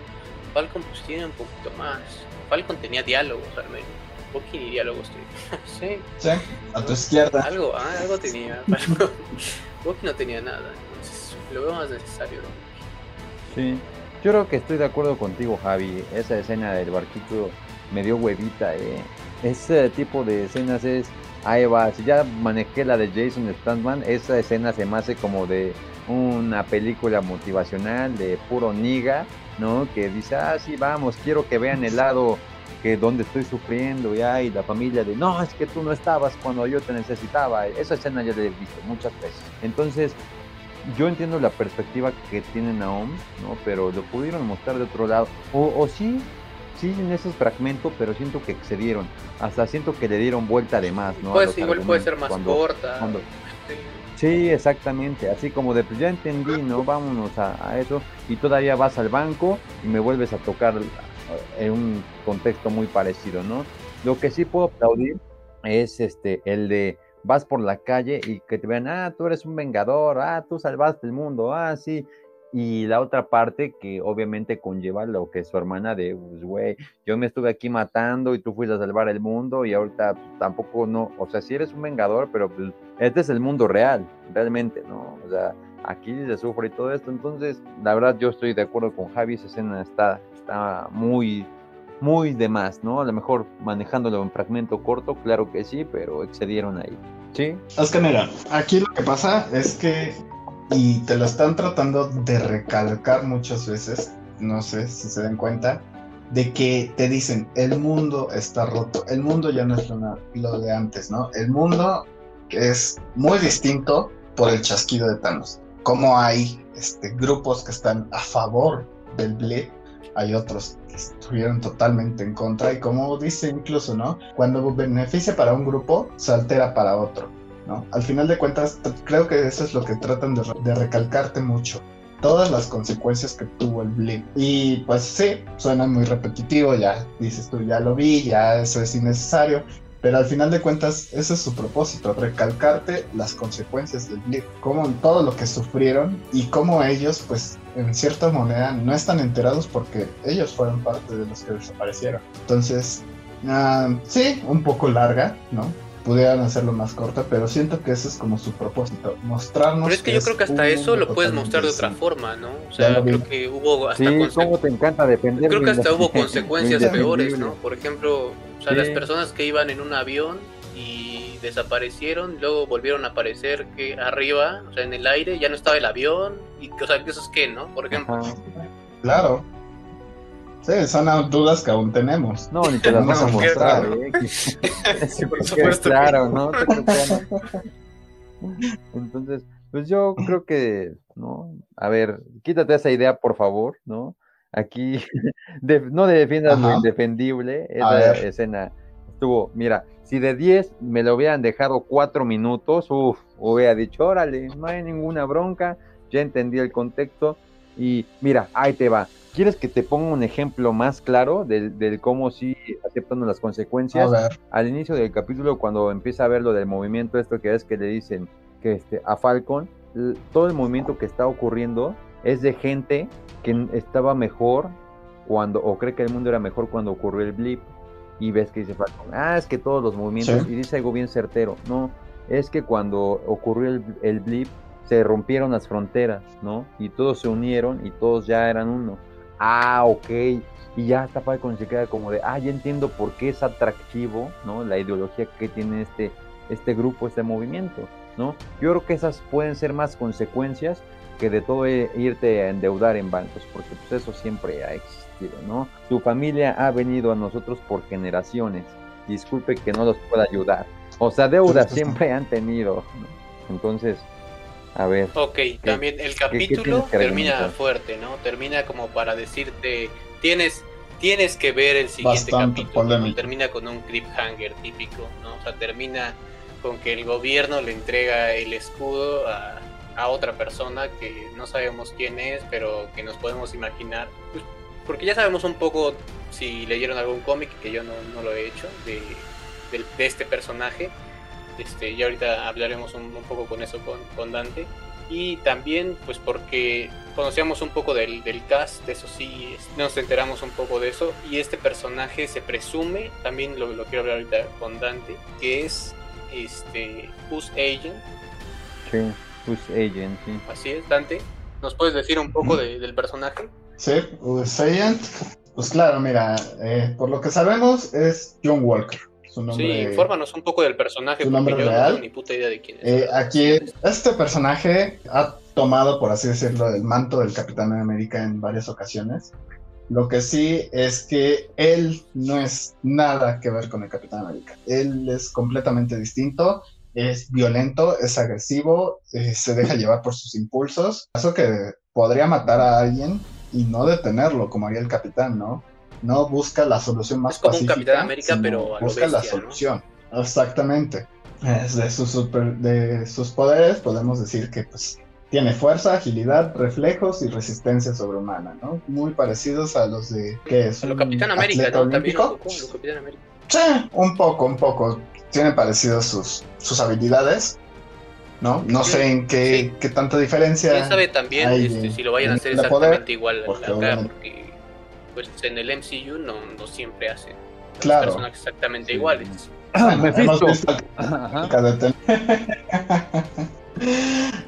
Falcon pues tiene un poquito más. Falcon tenía diálogos al menos. Bucky ni diálogos tenía. sí. Sí, a tu izquierda. Algo, ah, algo tenía. Bucky no tenía nada. Entonces lo veo más necesario. Sí. Yo creo que estoy de acuerdo contigo, Javi. Esa escena del barquito me dio huevita, eh. Ese tipo de escenas es. Ahí va, si ya manejé la de Jason Statham, esa escena se me hace como de una película motivacional de puro niga ¿no? Que dice, ah, sí, vamos, quiero que vean el lado que donde estoy sufriendo ya y la familia de, no, es que tú no estabas cuando yo te necesitaba. Esa escena ya la he visto muchas veces. Entonces, yo entiendo la perspectiva que tiene Naom, ¿no? Pero lo pudieron mostrar de otro lado. O, o sí, sí en esos fragmentos, pero siento que excedieron. Hasta siento que le dieron vuelta de más, ¿no? Pues igual puede ser más corta. Sí, exactamente, así como de pues ya entendí, ¿no? Vámonos a, eso y todavía vas al banco y me vuelves a tocar en un contexto muy parecido, ¿no? Lo que sí puedo aplaudir es este el de vas por la calle y que te vean, ah, tú eres un vengador, ah, tú salvaste el mundo, ah, sí, y la otra parte que obviamente conlleva lo que su hermana de, pues, güey, yo me estuve aquí matando y tú fuiste a salvar el mundo y ahorita tampoco no, o sea, sí eres un vengador, pero pues este es el mundo real, realmente, ¿no? O sea, aquí se sufre y todo esto, entonces, la verdad yo estoy de acuerdo con Javi, esa escena está, está muy, muy de más, ¿no? A lo mejor manejándolo en fragmento corto, claro que sí, pero excedieron ahí. ¿Sí? Es que mira, aquí lo que pasa es que y te lo están tratando de recalcar muchas veces, no sé si se den cuenta, de que te dicen, el mundo está roto, el mundo ya no es lo, de antes, ¿no? El mundo es muy distinto por el chasquido de Thanos. Como hay este, grupos que están a favor del Blade, hay otros que estuvieron totalmente en contra y como dice incluso, ¿no? Cuando beneficia para un grupo, se altera para otro. Al final de cuentas, creo que eso es lo que tratan de, recalcarte mucho todas las consecuencias que tuvo el blip. Y pues sí, suena muy repetitivo, ya dices tú, ya lo vi, ya eso es innecesario, pero al final de cuentas ese es su propósito, recalcarte las consecuencias del blip, como todo lo que sufrieron y cómo ellos pues en cierta manera no están enterados porque ellos fueron parte de los que desaparecieron. Entonces, ah, sí, un poco larga, ¿no? Pudieran hacerlo más corta, pero siento que ese es como su propósito, mostrarnos. Pero es que, yo creo que hasta eso lo puedes mostrar de otra forma, ¿no? O sea, creo que hubo hasta sí, cómo te encanta defender. Creo que hasta hubo consecuencias peores, ¿no? Por ejemplo, o sea, las personas que iban en un avión y desaparecieron, luego volvieron a aparecer que arriba, o sea, en el aire, ya no estaba el avión, y o sea, eso es que, ¿no? Por ejemplo. Claro. Sí, son dudas que aún tenemos. No, ni te las vas a mostrar. ¿eh? sí, por supuesto. Claro, ¿no? Entonces, pues yo creo que, ¿no? A ver, quítate esa idea, por favor, ¿no? Aquí no defiendas lo indefendible. Esa escena estuvo, mira, si de 10 me lo hubieran dejado 4 minutos, uff, hubiera dicho, órale, no hay ninguna bronca, ya entendí el contexto. Y mira, ahí te va ¿Quieres que te ponga un ejemplo más claro del, cómo sí aceptando las consecuencias? Al inicio del capítulo, cuando empieza a ver lo del movimiento, esto que es que le dicen que este, a Falcon, todo el movimiento que está ocurriendo es de gente que estaba mejor cuando, o cree que el mundo era mejor cuando ocurrió el blip. Y ves que dice Falcon, ah, es que todos los movimientos, y dice algo bien certero, no, es que cuando ocurrió el, el blip, se rompieron las fronteras, ¿no? Y todos se unieron y todos ya eran uno ah, ok, y ya está Falcon se queda como de, ah, ya entiendo por qué es atractivo, ¿no? La ideología que tiene este, este grupo, este movimiento, ¿no? Yo creo que esas pueden ser más consecuencias que de todo e, irte a endeudar en bancos, porque pues eso siempre ha existido, ¿no? Tu familia ha venido a nosotros por generaciones, disculpe que no los pueda ayudar, o sea, deudas siempre han tenido, Entonces, a ver. Ok, también el capítulo termina fuerte, ¿no? Termina como para decirte, tienes, tienes que ver el siguiente Bastante capítulo. Termina con un cliffhanger típico, ¿no? O sea, termina con que el gobierno le entrega el escudo a, a otra persona que no sabemos quién es, pero que nos podemos imaginar. Pues, porque ya sabemos un poco si leyeron algún cómic, que yo no, no lo he hecho, de este personaje. Este, y ahorita hablaremos un, un poco con eso con, con Dante. Y también, pues porque conocíamos un poco del, del cast, eso sí, es- nos enteramos un poco de eso. Y este personaje se presume, también lo, lo quiero hablar ahorita con Dante, que es este Who's Agent, Sí, pues Agent, sí. así es, Dante. ¿Nos puedes decir un poco de- del personaje? Sí, Usayant. Pues claro, mira, eh, por lo que sabemos es John Walker. Su nombre. Sí, infórmanos un poco del personaje, ¿Su porque nombre yo no real? tengo ni puta idea de quién es. Eh, aquí, este personaje ha tomado, por así decirlo, el manto del Capitán América en varias ocasiones. Lo que sí es que él no es nada que ver con el Capitán América. Él es completamente distinto, es violento, es agresivo, eh, se deja llevar por sus impulsos. Eso que podría matar a alguien y no detenerlo, como haría el Capitán, ¿no? No busca la solución más Es como un pacífica, Capitán América, pero a busca la solución. Exactamente. De, sus super- de sus poderes podemos decir que pues tiene fuerza, agilidad, reflejos y resistencia sobrehumana, ¿no? Muy parecidos a los de que es A lo un Capitán América. También un poco, a lo Capitán América. Sí, un poco, un poco. Tienen parecidos sus, sus habilidades, ¿no? No Sí, sé en qué, sí. qué tanta diferencia. Quién sabe también hay este, si lo vayan a hacer poder, exactamente igual porque acá, porque pues en el MCU no, no siempre hacen Claro. personajes exactamente Sí. iguales. Mephisto.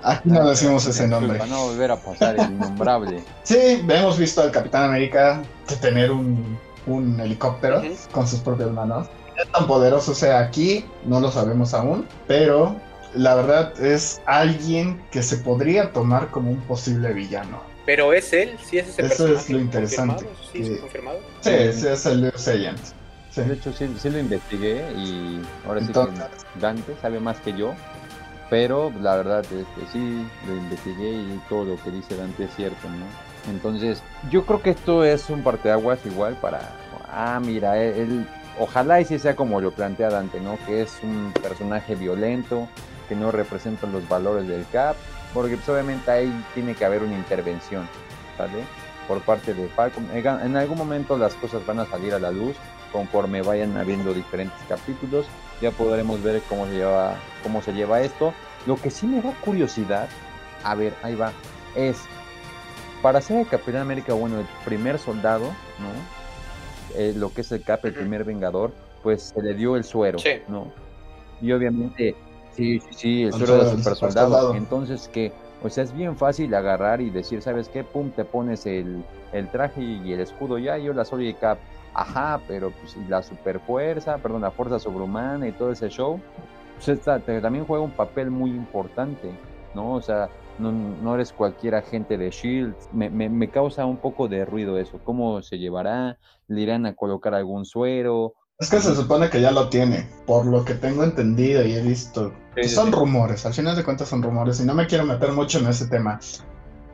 Aquí no decimos ese nombre. Para no volver a pasar el innombrable. Sí, hemos visto al Capitán América de tener un, un helicóptero con sus propias manos. ¿Qué tan poderoso sea aquí? No lo sabemos aún, pero la verdad es alguien que se podría tomar como un posible villano. Pero es él, sí es ese Eso personaje. es lo interesante, confirmado, Sí, que- es confirmado. Sí, ese es el Agent. Sí. De hecho, sí, sí lo investigué y ahora sí Entonces- que Dante sabe más que yo. Pero la verdad es que sí, lo investigué y todo lo que dice Dante es cierto, ¿no? Entonces, yo creo que esto es un parteaguas igual para... Ah, mira, él, él- ojalá y sí sea como lo plantea Dante, ¿no? Que es un personaje violento, que no representa los valores del CAP, porque pues, obviamente ahí tiene que haber una intervención, ¿vale? Por parte de Falcon. En algún momento las cosas van a salir a la luz conforme vayan habiendo diferentes capítulos, ya podremos ver cómo se lleva, cómo se lleva esto. Lo que sí me da curiosidad, a ver, ahí va, es para ser el Capitán América, bueno, el primer soldado, ¿no? Eh, lo que es el Cap, el primer Vengador, pues se le dio el suero, Sí. ¿no? Y obviamente, sí, sí, sí, el suero de super soldado. Entonces, que, o sea, es bien fácil agarrar y decir, ¿sabes qué? Pum, te pones el, el traje y el escudo ya, yo la soy Cap. Ajá, pero pues y la super fuerza, perdón, la fuerza sobrehumana y todo ese show, pues esta- te- también juega un papel muy importante, ¿no? O sea, no, no eres cualquier agente de Shield. Me, me, me causa un poco de ruido eso. ¿Cómo se llevará? ¿Le irán a colocar algún suero? Es que se supone que ya lo tiene, por lo que tengo entendido y he visto. Sí, son sí. rumores, al final de cuentas son rumores y no me quiero meter mucho en ese tema.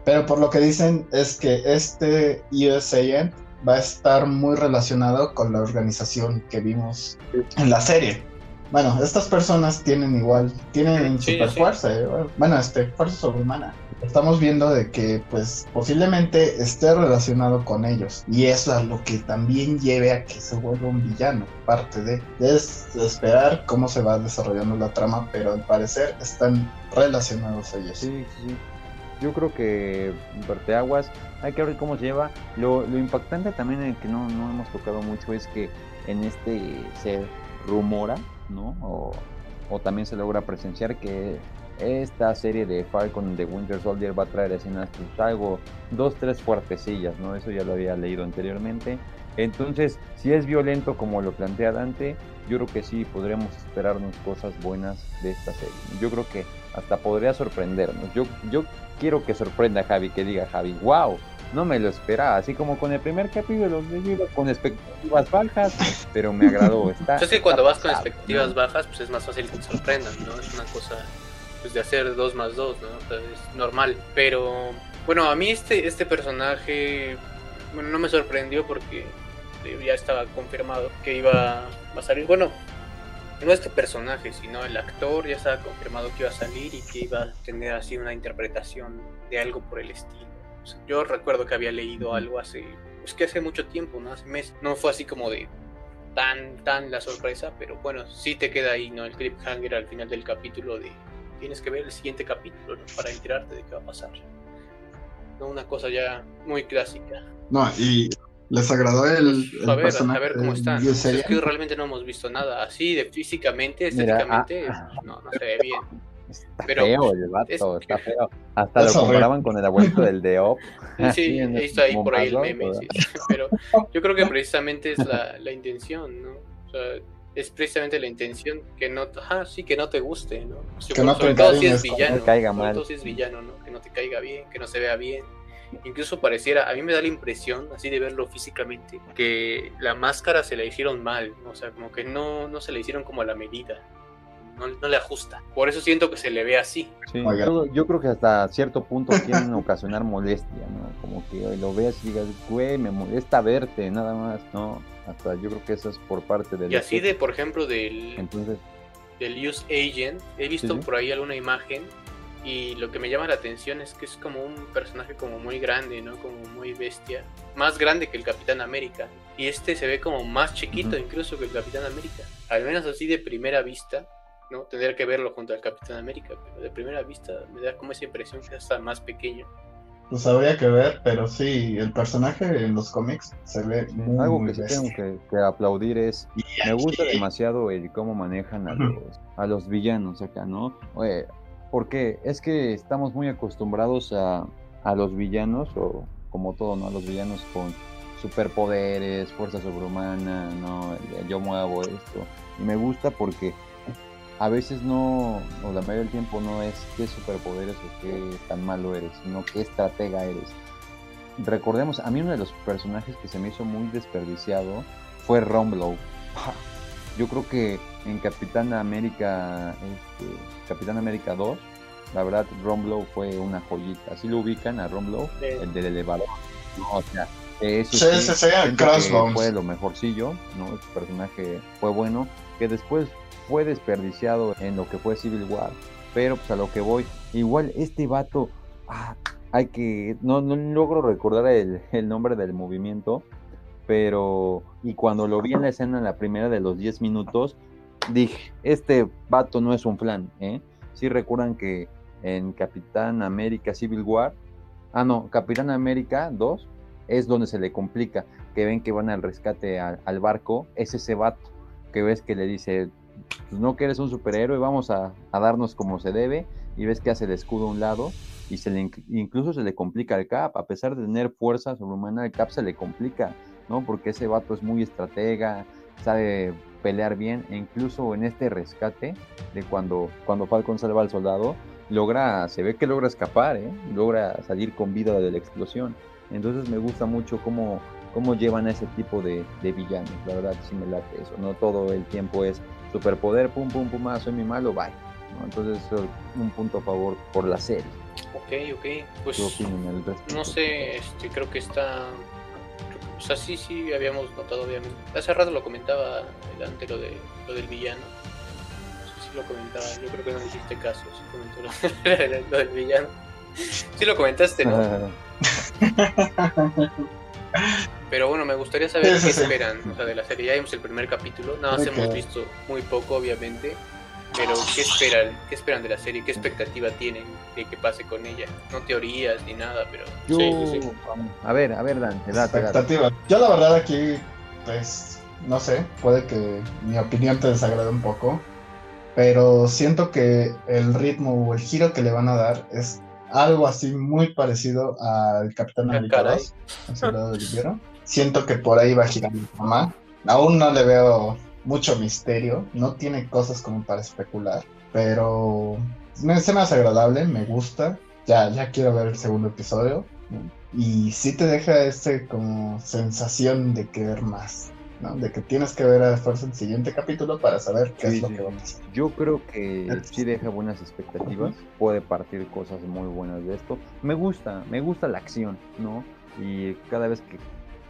Pero por lo que dicen es que este USAN va a estar muy relacionado con la organización que vimos en la serie. Bueno, estas personas tienen igual, tienen Sí, super sí. fuerza, eh, bueno, este, fuerza sobrehumana. Estamos viendo de que, pues, posiblemente esté relacionado con ellos. Y eso a lo que también lleve a que se vuelva un villano. Parte de, es esperar cómo se va desarrollando la trama, pero al parecer están relacionados ellos. Sí, sí, sí. Yo creo que Parteaguas, hay que ver cómo se lleva. Lo, lo impactante también en que no, no hemos tocado mucho es que en este se rumora, O, también se logra presenciar que esta serie de Falcon de Winter Soldier va a traer escenas pues, algo, dos, tres fuertecillas, ¿no? Eso ya lo había leído anteriormente. Entonces, si es violento como lo plantea Dante, yo creo que sí podríamos esperarnos cosas buenas de esta serie. Yo creo que hasta podría sorprendernos. Yo, yo quiero que sorprenda a Javi, que diga Javi, wow, no me lo esperaba. Así como con el primer capítulo, yo iba con expectativas bajas, pero me agradó. Está, es que cuando está vas con expectativas ¿no? bajas, pues es más fácil que te sorprendan, ¿no? Es una cosa pues, de hacer dos más dos, ¿no? O sea, es normal. Pero, bueno, a mí este, este personaje, bueno, no me sorprendió porque ya estaba confirmado que iba a salir. Bueno, no este personaje, sino el actor ya estaba confirmado que iba a salir y que iba a tener así una interpretación de algo por el estilo. Yo recuerdo que había leído algo hace, pues que hace mucho tiempo, ¿no? Hace mes. No fue así como de tan, tan la sorpresa, pero bueno, sí te queda ahí, ¿no? El cliffhanger al final del capítulo de tienes que ver el siguiente capítulo, ¿no? Para enterarte de qué va a pasar. ¿No? Una cosa ya muy clásica. No, y ¿Les agradó el, el a, ver, a ver cómo están. Es que realmente no hemos visto nada así de físicamente, estéticamente, ah, no, no se ve bien. Está pero, feo el vato, está feo. Hasta lo comparaban con el abuelo del de Op. Sí, ahí está ahí por ahí el meme, sí. Pero yo creo que precisamente es la, la intención, ¿no? O sea, es precisamente la intención que no, ah, sí, que no te guste, ¿no? que no sobre todo si es villano, no caiga mal. todo si es villano, ¿no? Que no te caiga bien, que no se vea bien Incluso pareciera, a mí me da la impresión, así de verlo físicamente, que la máscara se la hicieron mal, o sea, como que no, no se la hicieron como a la medida. No, no, le ajusta. Por eso siento que se le ve así. yo, creo que hasta cierto punto quieren ocasionar molestia, ¿no? Como que lo veas y digas, güey, me molesta verte, nada más, ¿no? Hasta yo creo que eso es por parte del... Y así de, por ejemplo, del... Entonces... Del Use Agent, he visto por ahí alguna imagen y lo que me llama la atención es que es como un personaje como muy grande, ¿no? Como muy bestia. Más grande que el Capitán América. Y este se ve como más chiquito incluso que el Capitán América. Al menos así de primera vista, ¿no? Tendría que verlo junto al Capitán América, pero de primera vista me da como esa impresión que está más pequeño. Pues habría que ver, pero sí, el personaje en los cómics se ve muy Algo que tengo que, aplaudir es, me gusta demasiado el cómo manejan a los, a los villanos acá, ¿no? Oye, porque es que estamos muy acostumbrados a, a los villanos, o como todo, ¿no? A los villanos con superpoderes, fuerza sobrehumana, ¿no? Yo muevo esto. Y me gusta porque a veces no, o la mayoría del tiempo no es qué superpoderes o qué tan malo eres, sino qué estratega eres. Recordemos, a mí uno de los personajes que se me hizo muy desperdiciado fue Romblow. Yo creo que en Capitán América, este, Capitán América 2, la verdad, Romblow fue una joyita. Así lo ubican a Romblow, el del elevador. o sea, eso sí, fue lo mejorcillo, ¿no? Su personaje fue bueno, que después fue desperdiciado en lo que fue Civil War. Pero pues a lo que voy, igual este vato, ah, hay que, no, no logro recordar el, el nombre del movimiento, pero, y cuando lo vi en la escena en la primera de los 10 minutos, dije, este vato no es un flan, ¿eh? Si recuerdan que en Capitán América Civil War, ah no, Capitán América 2 es donde se le complica, que ven que van al rescate al, barco, es ese vato, que ves que le dice, pues no que eres un superhéroe, vamos a, darnos como se debe, y ves que hace el escudo a un lado, y se le, incluso se le complica al Cap, a pesar de tener fuerza sobrehumana, al Cap se le complica, ¿no? Porque ese vato es muy estratega, sabe pelear bien e incluso en este rescate de cuando, cuando Falcon salva al soldado, logra, se ve que logra escapar, ¿eh? logra salir con vida de la explosión. Entonces me gusta mucho cómo, cómo llevan a ese tipo de, villanos, la verdad sí me late eso, no todo el tiempo es superpoder, pum, pum, pum, ah, soy mi malo, bye. Entonces un punto a favor por la serie. Ok, ok, pues no sé, este, creo que está o sea, sí, sí, habíamos notado, obviamente. Hace rato lo comentaba delante lo, de, lo del villano. No sé si lo comentaba, yo creo que no hiciste caso, sí comentó lo, del villano. Sí lo comentaste, ¿no? Pero bueno, me gustaría saber qué esperan o sea, de la serie. Ya vimos el primer capítulo, nada más hemos visto muy poco, obviamente. Pero, ¿qué esperan? ¿Qué esperan de la serie? ¿Qué expectativa tienen de que pase con ella? No teorías ni nada, pero... Yo... Sí, sí. A ver, a ver, Dan, expectativa. Yo la verdad aquí, pues, no sé, puede que mi opinión te desagrade un poco, pero siento que el ritmo o el giro que le van a dar es algo así muy parecido al Capitán ah, América 2, Siento que por ahí va a girar mi mamá. Aún no le veo mucho misterio, no tiene cosas como para especular, pero me, se me hace agradable, me gusta, ya, ya quiero ver el segundo episodio y sí te deja ese como sensación de querer más. ¿no? De que tienes que ver a fuerza el siguiente capítulo para saber qué es lo que va a pasar. Yo creo que sí deja buenas expectativas, puede partir cosas muy buenas de esto. Me gusta, me gusta la acción, ¿no? Y cada vez que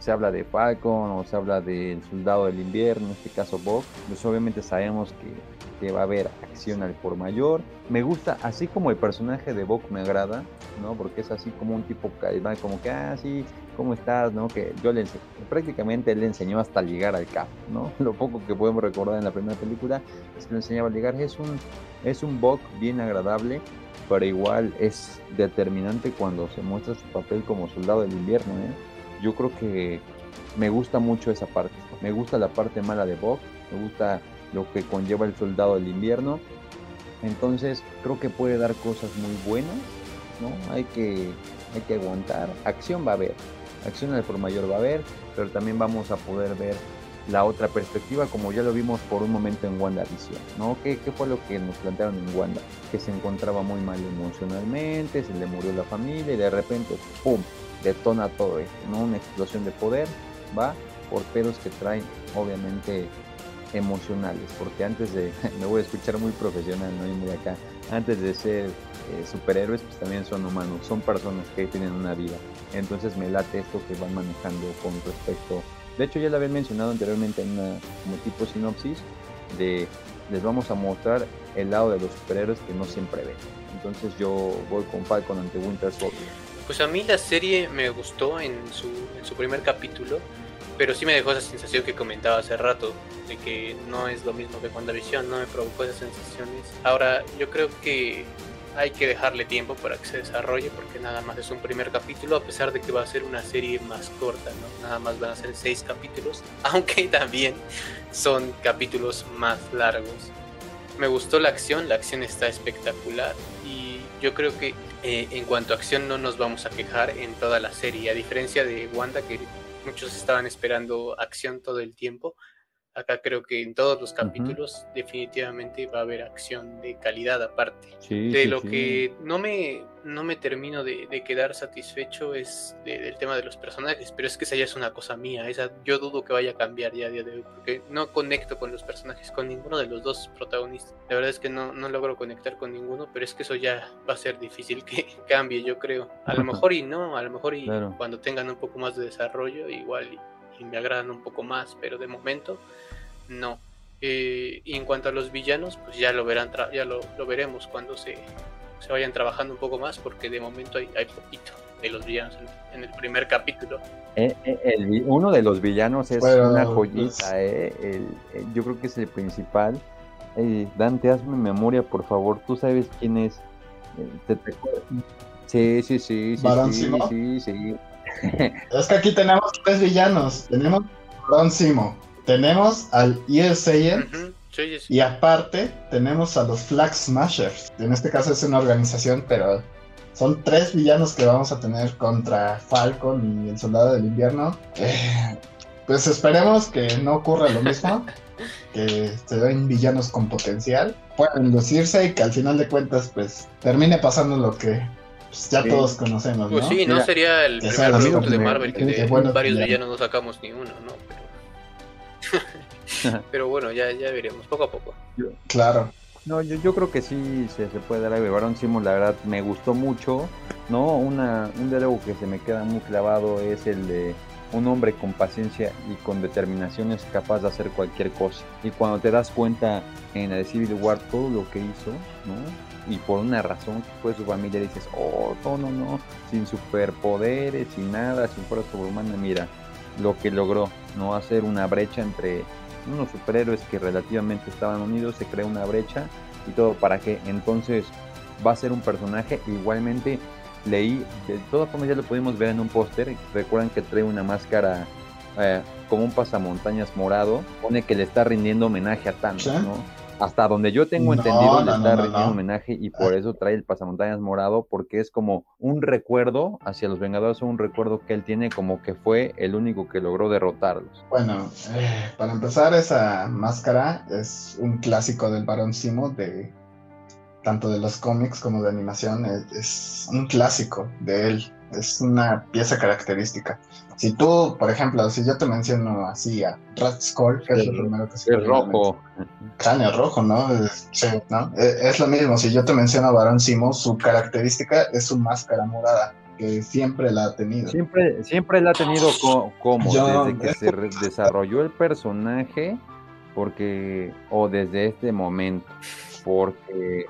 se habla de Falcon o se habla del Soldado del Invierno, en este caso Bob, pues obviamente sabemos que, que, va a haber acción al por mayor. Me gusta, así como el personaje de Bob me agrada, ¿no? Porque es así como un tipo carismático, como que, ah, sí, ¿cómo estás? ¿no? Que yo le enseñé, prácticamente él le enseñó hasta ligar al cap, ¿no? Lo poco que podemos recordar en la primera película es que le enseñaba a ligar. Es un, es un Bok bien agradable, pero igual es determinante cuando se muestra su papel como soldado del invierno, ¿eh? Yo creo que me gusta mucho esa parte. Me gusta la parte mala de Bok, me gusta lo que conlleva el soldado del invierno. Entonces creo que puede dar cosas muy buenas, ¿no? Hay que, hay que aguantar. Acción va a haber, acción al por mayor va a haber, pero también vamos a poder ver la otra perspectiva, como ya lo vimos por un momento en WandaVision, ¿no? ¿Qué, ¿Qué, fue lo que nos plantearon en Wanda? Que se encontraba muy mal emocionalmente, se le murió la familia y de repente, ¡pum!, detona todo esto, ¿no? Una explosión de poder, ¿va? Por pedos que traen, obviamente, emocionales, porque antes de, me voy a escuchar muy profesional, ¿no? Y muy acá, antes de ser eh, superhéroes, pues también son humanos, son personas que tienen una vida. Entonces me late esto que van manejando con respecto. De hecho, ya lo habían mencionado anteriormente en una tipo sinopsis de les vamos a mostrar el lado de los superhéroes que no siempre ven. Entonces yo voy con Falcon ante Winter Soldier. Pues a mí la serie me gustó en su, en su primer capítulo, pero sí me dejó esa sensación que comentaba hace rato, de que no es lo mismo que WandaVision, no me provocó esas sensaciones. Ahora, yo creo que hay que dejarle tiempo para que se desarrolle porque nada más es un primer capítulo a pesar de que va a ser una serie más corta, ¿no? Nada más van a ser seis capítulos, aunque también son capítulos más largos. Me gustó la acción, la acción está espectacular y yo creo que eh, en cuanto a acción no nos vamos a quejar en toda la serie, a diferencia de Wanda que muchos estaban esperando acción todo el tiempo. Acá creo que en todos los capítulos uh -huh. definitivamente va a haber acción de calidad aparte. Sí, de sí, lo sí. que no me, no me termino de, de quedar satisfecho es de, del tema de los personajes, pero es que esa ya es una cosa mía. Esa yo dudo que vaya a cambiar ya a día de hoy, porque no conecto con los personajes, con ninguno de los dos protagonistas. La verdad es que no, no logro conectar con ninguno, pero es que eso ya va a ser difícil que cambie, yo creo. A lo mejor y no, a lo mejor y Claro. cuando tengan un poco más de desarrollo, igual y, y me agradan un poco más, pero de momento no. Eh, y en cuanto a los villanos, pues ya lo verán, ya lo, lo veremos cuando se, se vayan trabajando un poco más, porque de momento hay, hay poquito de los villanos en, en el primer capítulo. Eh, eh, el uno de los villanos es Bueno, una pues- joyita, eh, el- yo creo que es el principal. Eh, Dante, hazme memoria, por favor. ¿Tú sabes quién es? Eh, ¿te- te? Sí, sí, sí, sí, ¿Barón sí, Simo? sí, sí. Es que aquí tenemos tres villanos. Tenemos a Ron Simo, tenemos al Saiyan Ujú, sí, sí, sí. y aparte tenemos a los Flag Smashers. En este caso es una organización, pero son tres villanos que vamos a tener contra Falcon y el Soldado del Invierno. Eh, pues esperemos que no ocurra lo mismo, que se den villanos con potencial, puedan lucirse y que al final de cuentas pues termine pasando lo que pues, ya Sí. todos conocemos, ¿no? Pues sí, no Mira, sería el primer producto de Marvel que que- de varios villanos. villanos no sacamos ni uno, ¿no? Pero, pero bueno, ya, ya veremos, poco a poco. Claro. No, yo, yo creo que sí se, se puede dar a Barón Simo, la verdad me gustó mucho, ¿no? Una, un diálogo que se me queda muy clavado es el de un hombre con paciencia y con determinación es capaz de hacer cualquier cosa. Y cuando te das cuenta en la de Civil War todo lo que hizo, ¿no? Y por una razón que fue su familia, dices, oh, no, no, no, sin superpoderes, sin nada, sin fuerza sobrehumana, mira, lo que logró, ¿no? Hacer una brecha entre unos superhéroes que relativamente estaban unidos, se crea una brecha y todo para que entonces va a ser un personaje igualmente leí, de todas formas ya lo pudimos ver en un póster, recuerdan que trae una máscara eh, como un pasamontañas morado, pone que le está rindiendo homenaje a Thanos. ¿no? Hasta donde yo tengo No, entendido, le está no, rindiendo homenaje y por eso trae el pasamontañas morado, porque es como un recuerdo hacia los Vengadores, un recuerdo que él tiene como que fue el único que logró derrotarlos. Bueno, eh, para empezar, esa máscara es un clásico del Barón Simo, de tanto de los cómics como de animación. Es, es un clásico de él, es una pieza característica. Si tú, por ejemplo, si yo te menciono así a Red Skull, que es lo El- primero que se mente. rojo. Cráneo rojo, ¿no? Es, sí, ¿no? Eh, es lo mismo, si yo te menciono a Barón Simo, su característica es su máscara morada. que siempre la ha tenido. Siempre, siempre la ha tenido como desde que se desarrolló el personaje, porque, o desde este momento, porque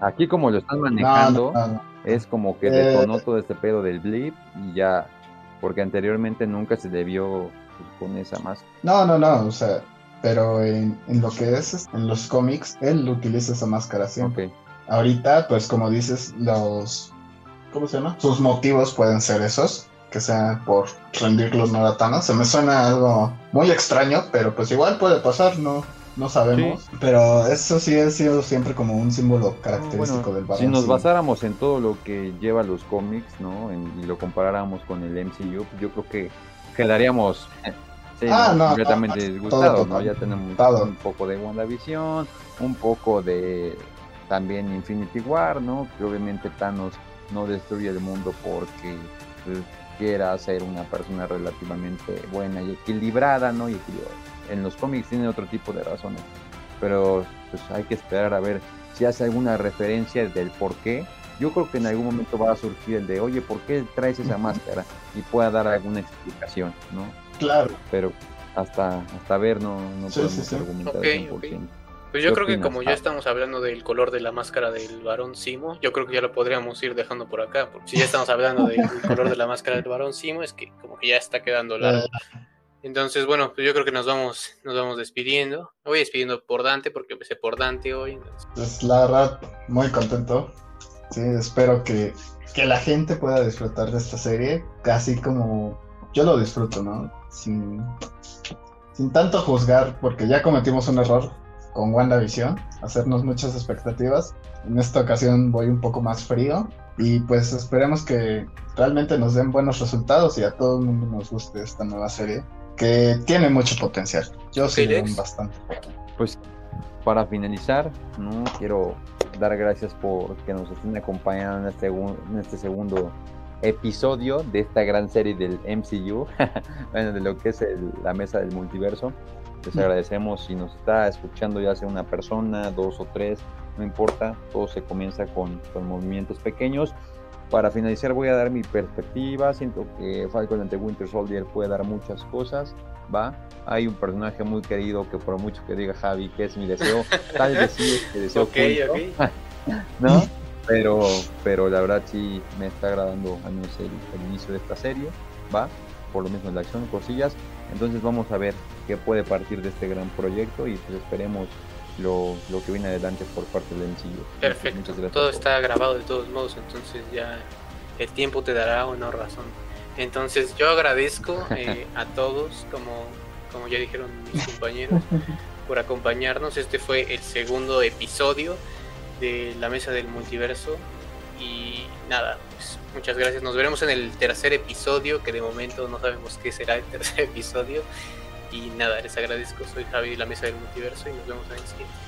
aquí como lo están manejando, es como que detonó eh, todo este pedo del blip y ya, porque anteriormente nunca se debió pues, con esa más. No, no, no, o sea, pero en, en, lo que es en los cómics, él utiliza esa máscara siempre. Ahorita, pues como dices, los ¿cómo se llama? Sus motivos pueden ser esos, que sea por rendir los noratanos. Se me suena algo muy extraño, pero pues igual puede pasar, no, no sabemos. Pero eso sí ha sido siempre como un símbolo característico del barón. Si nos basáramos en todo lo que lleva los cómics, ¿no? y lo comparáramos con el MCU, yo creo que quedaríamos ah, completamente disgustados, ¿no? Ya tenemos un poco de WandaVision, un poco de también Infinity War, ¿no? Que obviamente Thanos no destruye el mundo porque pues, quiera ser una persona relativamente buena y equilibrada, ¿no? Y en los cómics tiene otro tipo de razones, pero pues hay que esperar a ver si hace alguna referencia del por qué. Yo creo que en algún momento va a surgir el de, oye, ¿por qué traes esa máscara? Y pueda dar alguna explicación, ¿no? Claro. Pero hasta, hasta ver no, no podemos argumentar okay, pues yo creo que como ya estamos hablando del color de la máscara del varón Simo, yo creo que ya lo podríamos ir dejando por acá, porque si ya estamos hablando del color de la máscara del varón Simo, es que como que ya está quedando largo. Entonces, bueno, pues yo creo que nos vamos, nos vamos despidiendo. Me voy despidiendo por Dante, porque empecé por Dante hoy. Pues la verdad, muy contento. Sí, espero que, que la gente pueda disfrutar de esta serie, casi como yo lo disfruto, ¿no? Sin, sin tanto juzgar, porque ya cometimos un error con WandaVision, hacernos muchas expectativas. En esta ocasión voy un poco más frío y pues esperemos que realmente nos den buenos resultados y a todo el mundo nos guste esta nueva serie que tiene mucho potencial. Yo sí bastante. Pues para finalizar, no quiero dar gracias por que nos estén acompañando en este, en este segundo episodio de esta gran serie del MCU, bueno, de lo que es la mesa del multiverso. Les agradecemos si nos está escuchando ya sea una persona, dos o tres, no importa, todo se comienza con, con movimientos pequeños. Para finalizar voy a dar mi perspectiva, siento que Falcon ante Winter Soldier puede dar muchas cosas, ¿va? Hay un personaje muy querido que por mucho que diga Javi que es mi deseo, tal vez sí es que deseo okay, ¿no? Pero, pero la verdad sí me está agradando a mí el, el inicio de esta serie, ¿va? Por lo mismo en la acción, cosillas. Entonces vamos a ver qué puede partir de este gran proyecto y pues esperemos lo, lo que viene adelante por parte del MCU. Perfecto, todo está grabado de todos modos, entonces ya el tiempo te dará no razón. Entonces yo agradezco eh, a todos, como, como ya dijeron mis compañeros, por acompañarnos. Este fue el segundo episodio de la Mesa del Multiverso. Y nada, pues muchas gracias. Nos veremos en el tercer episodio, que de momento no sabemos qué será el tercer episodio. Y nada, les agradezco. Soy Javi de la Mesa del Multiverso y nos vemos en el siguiente.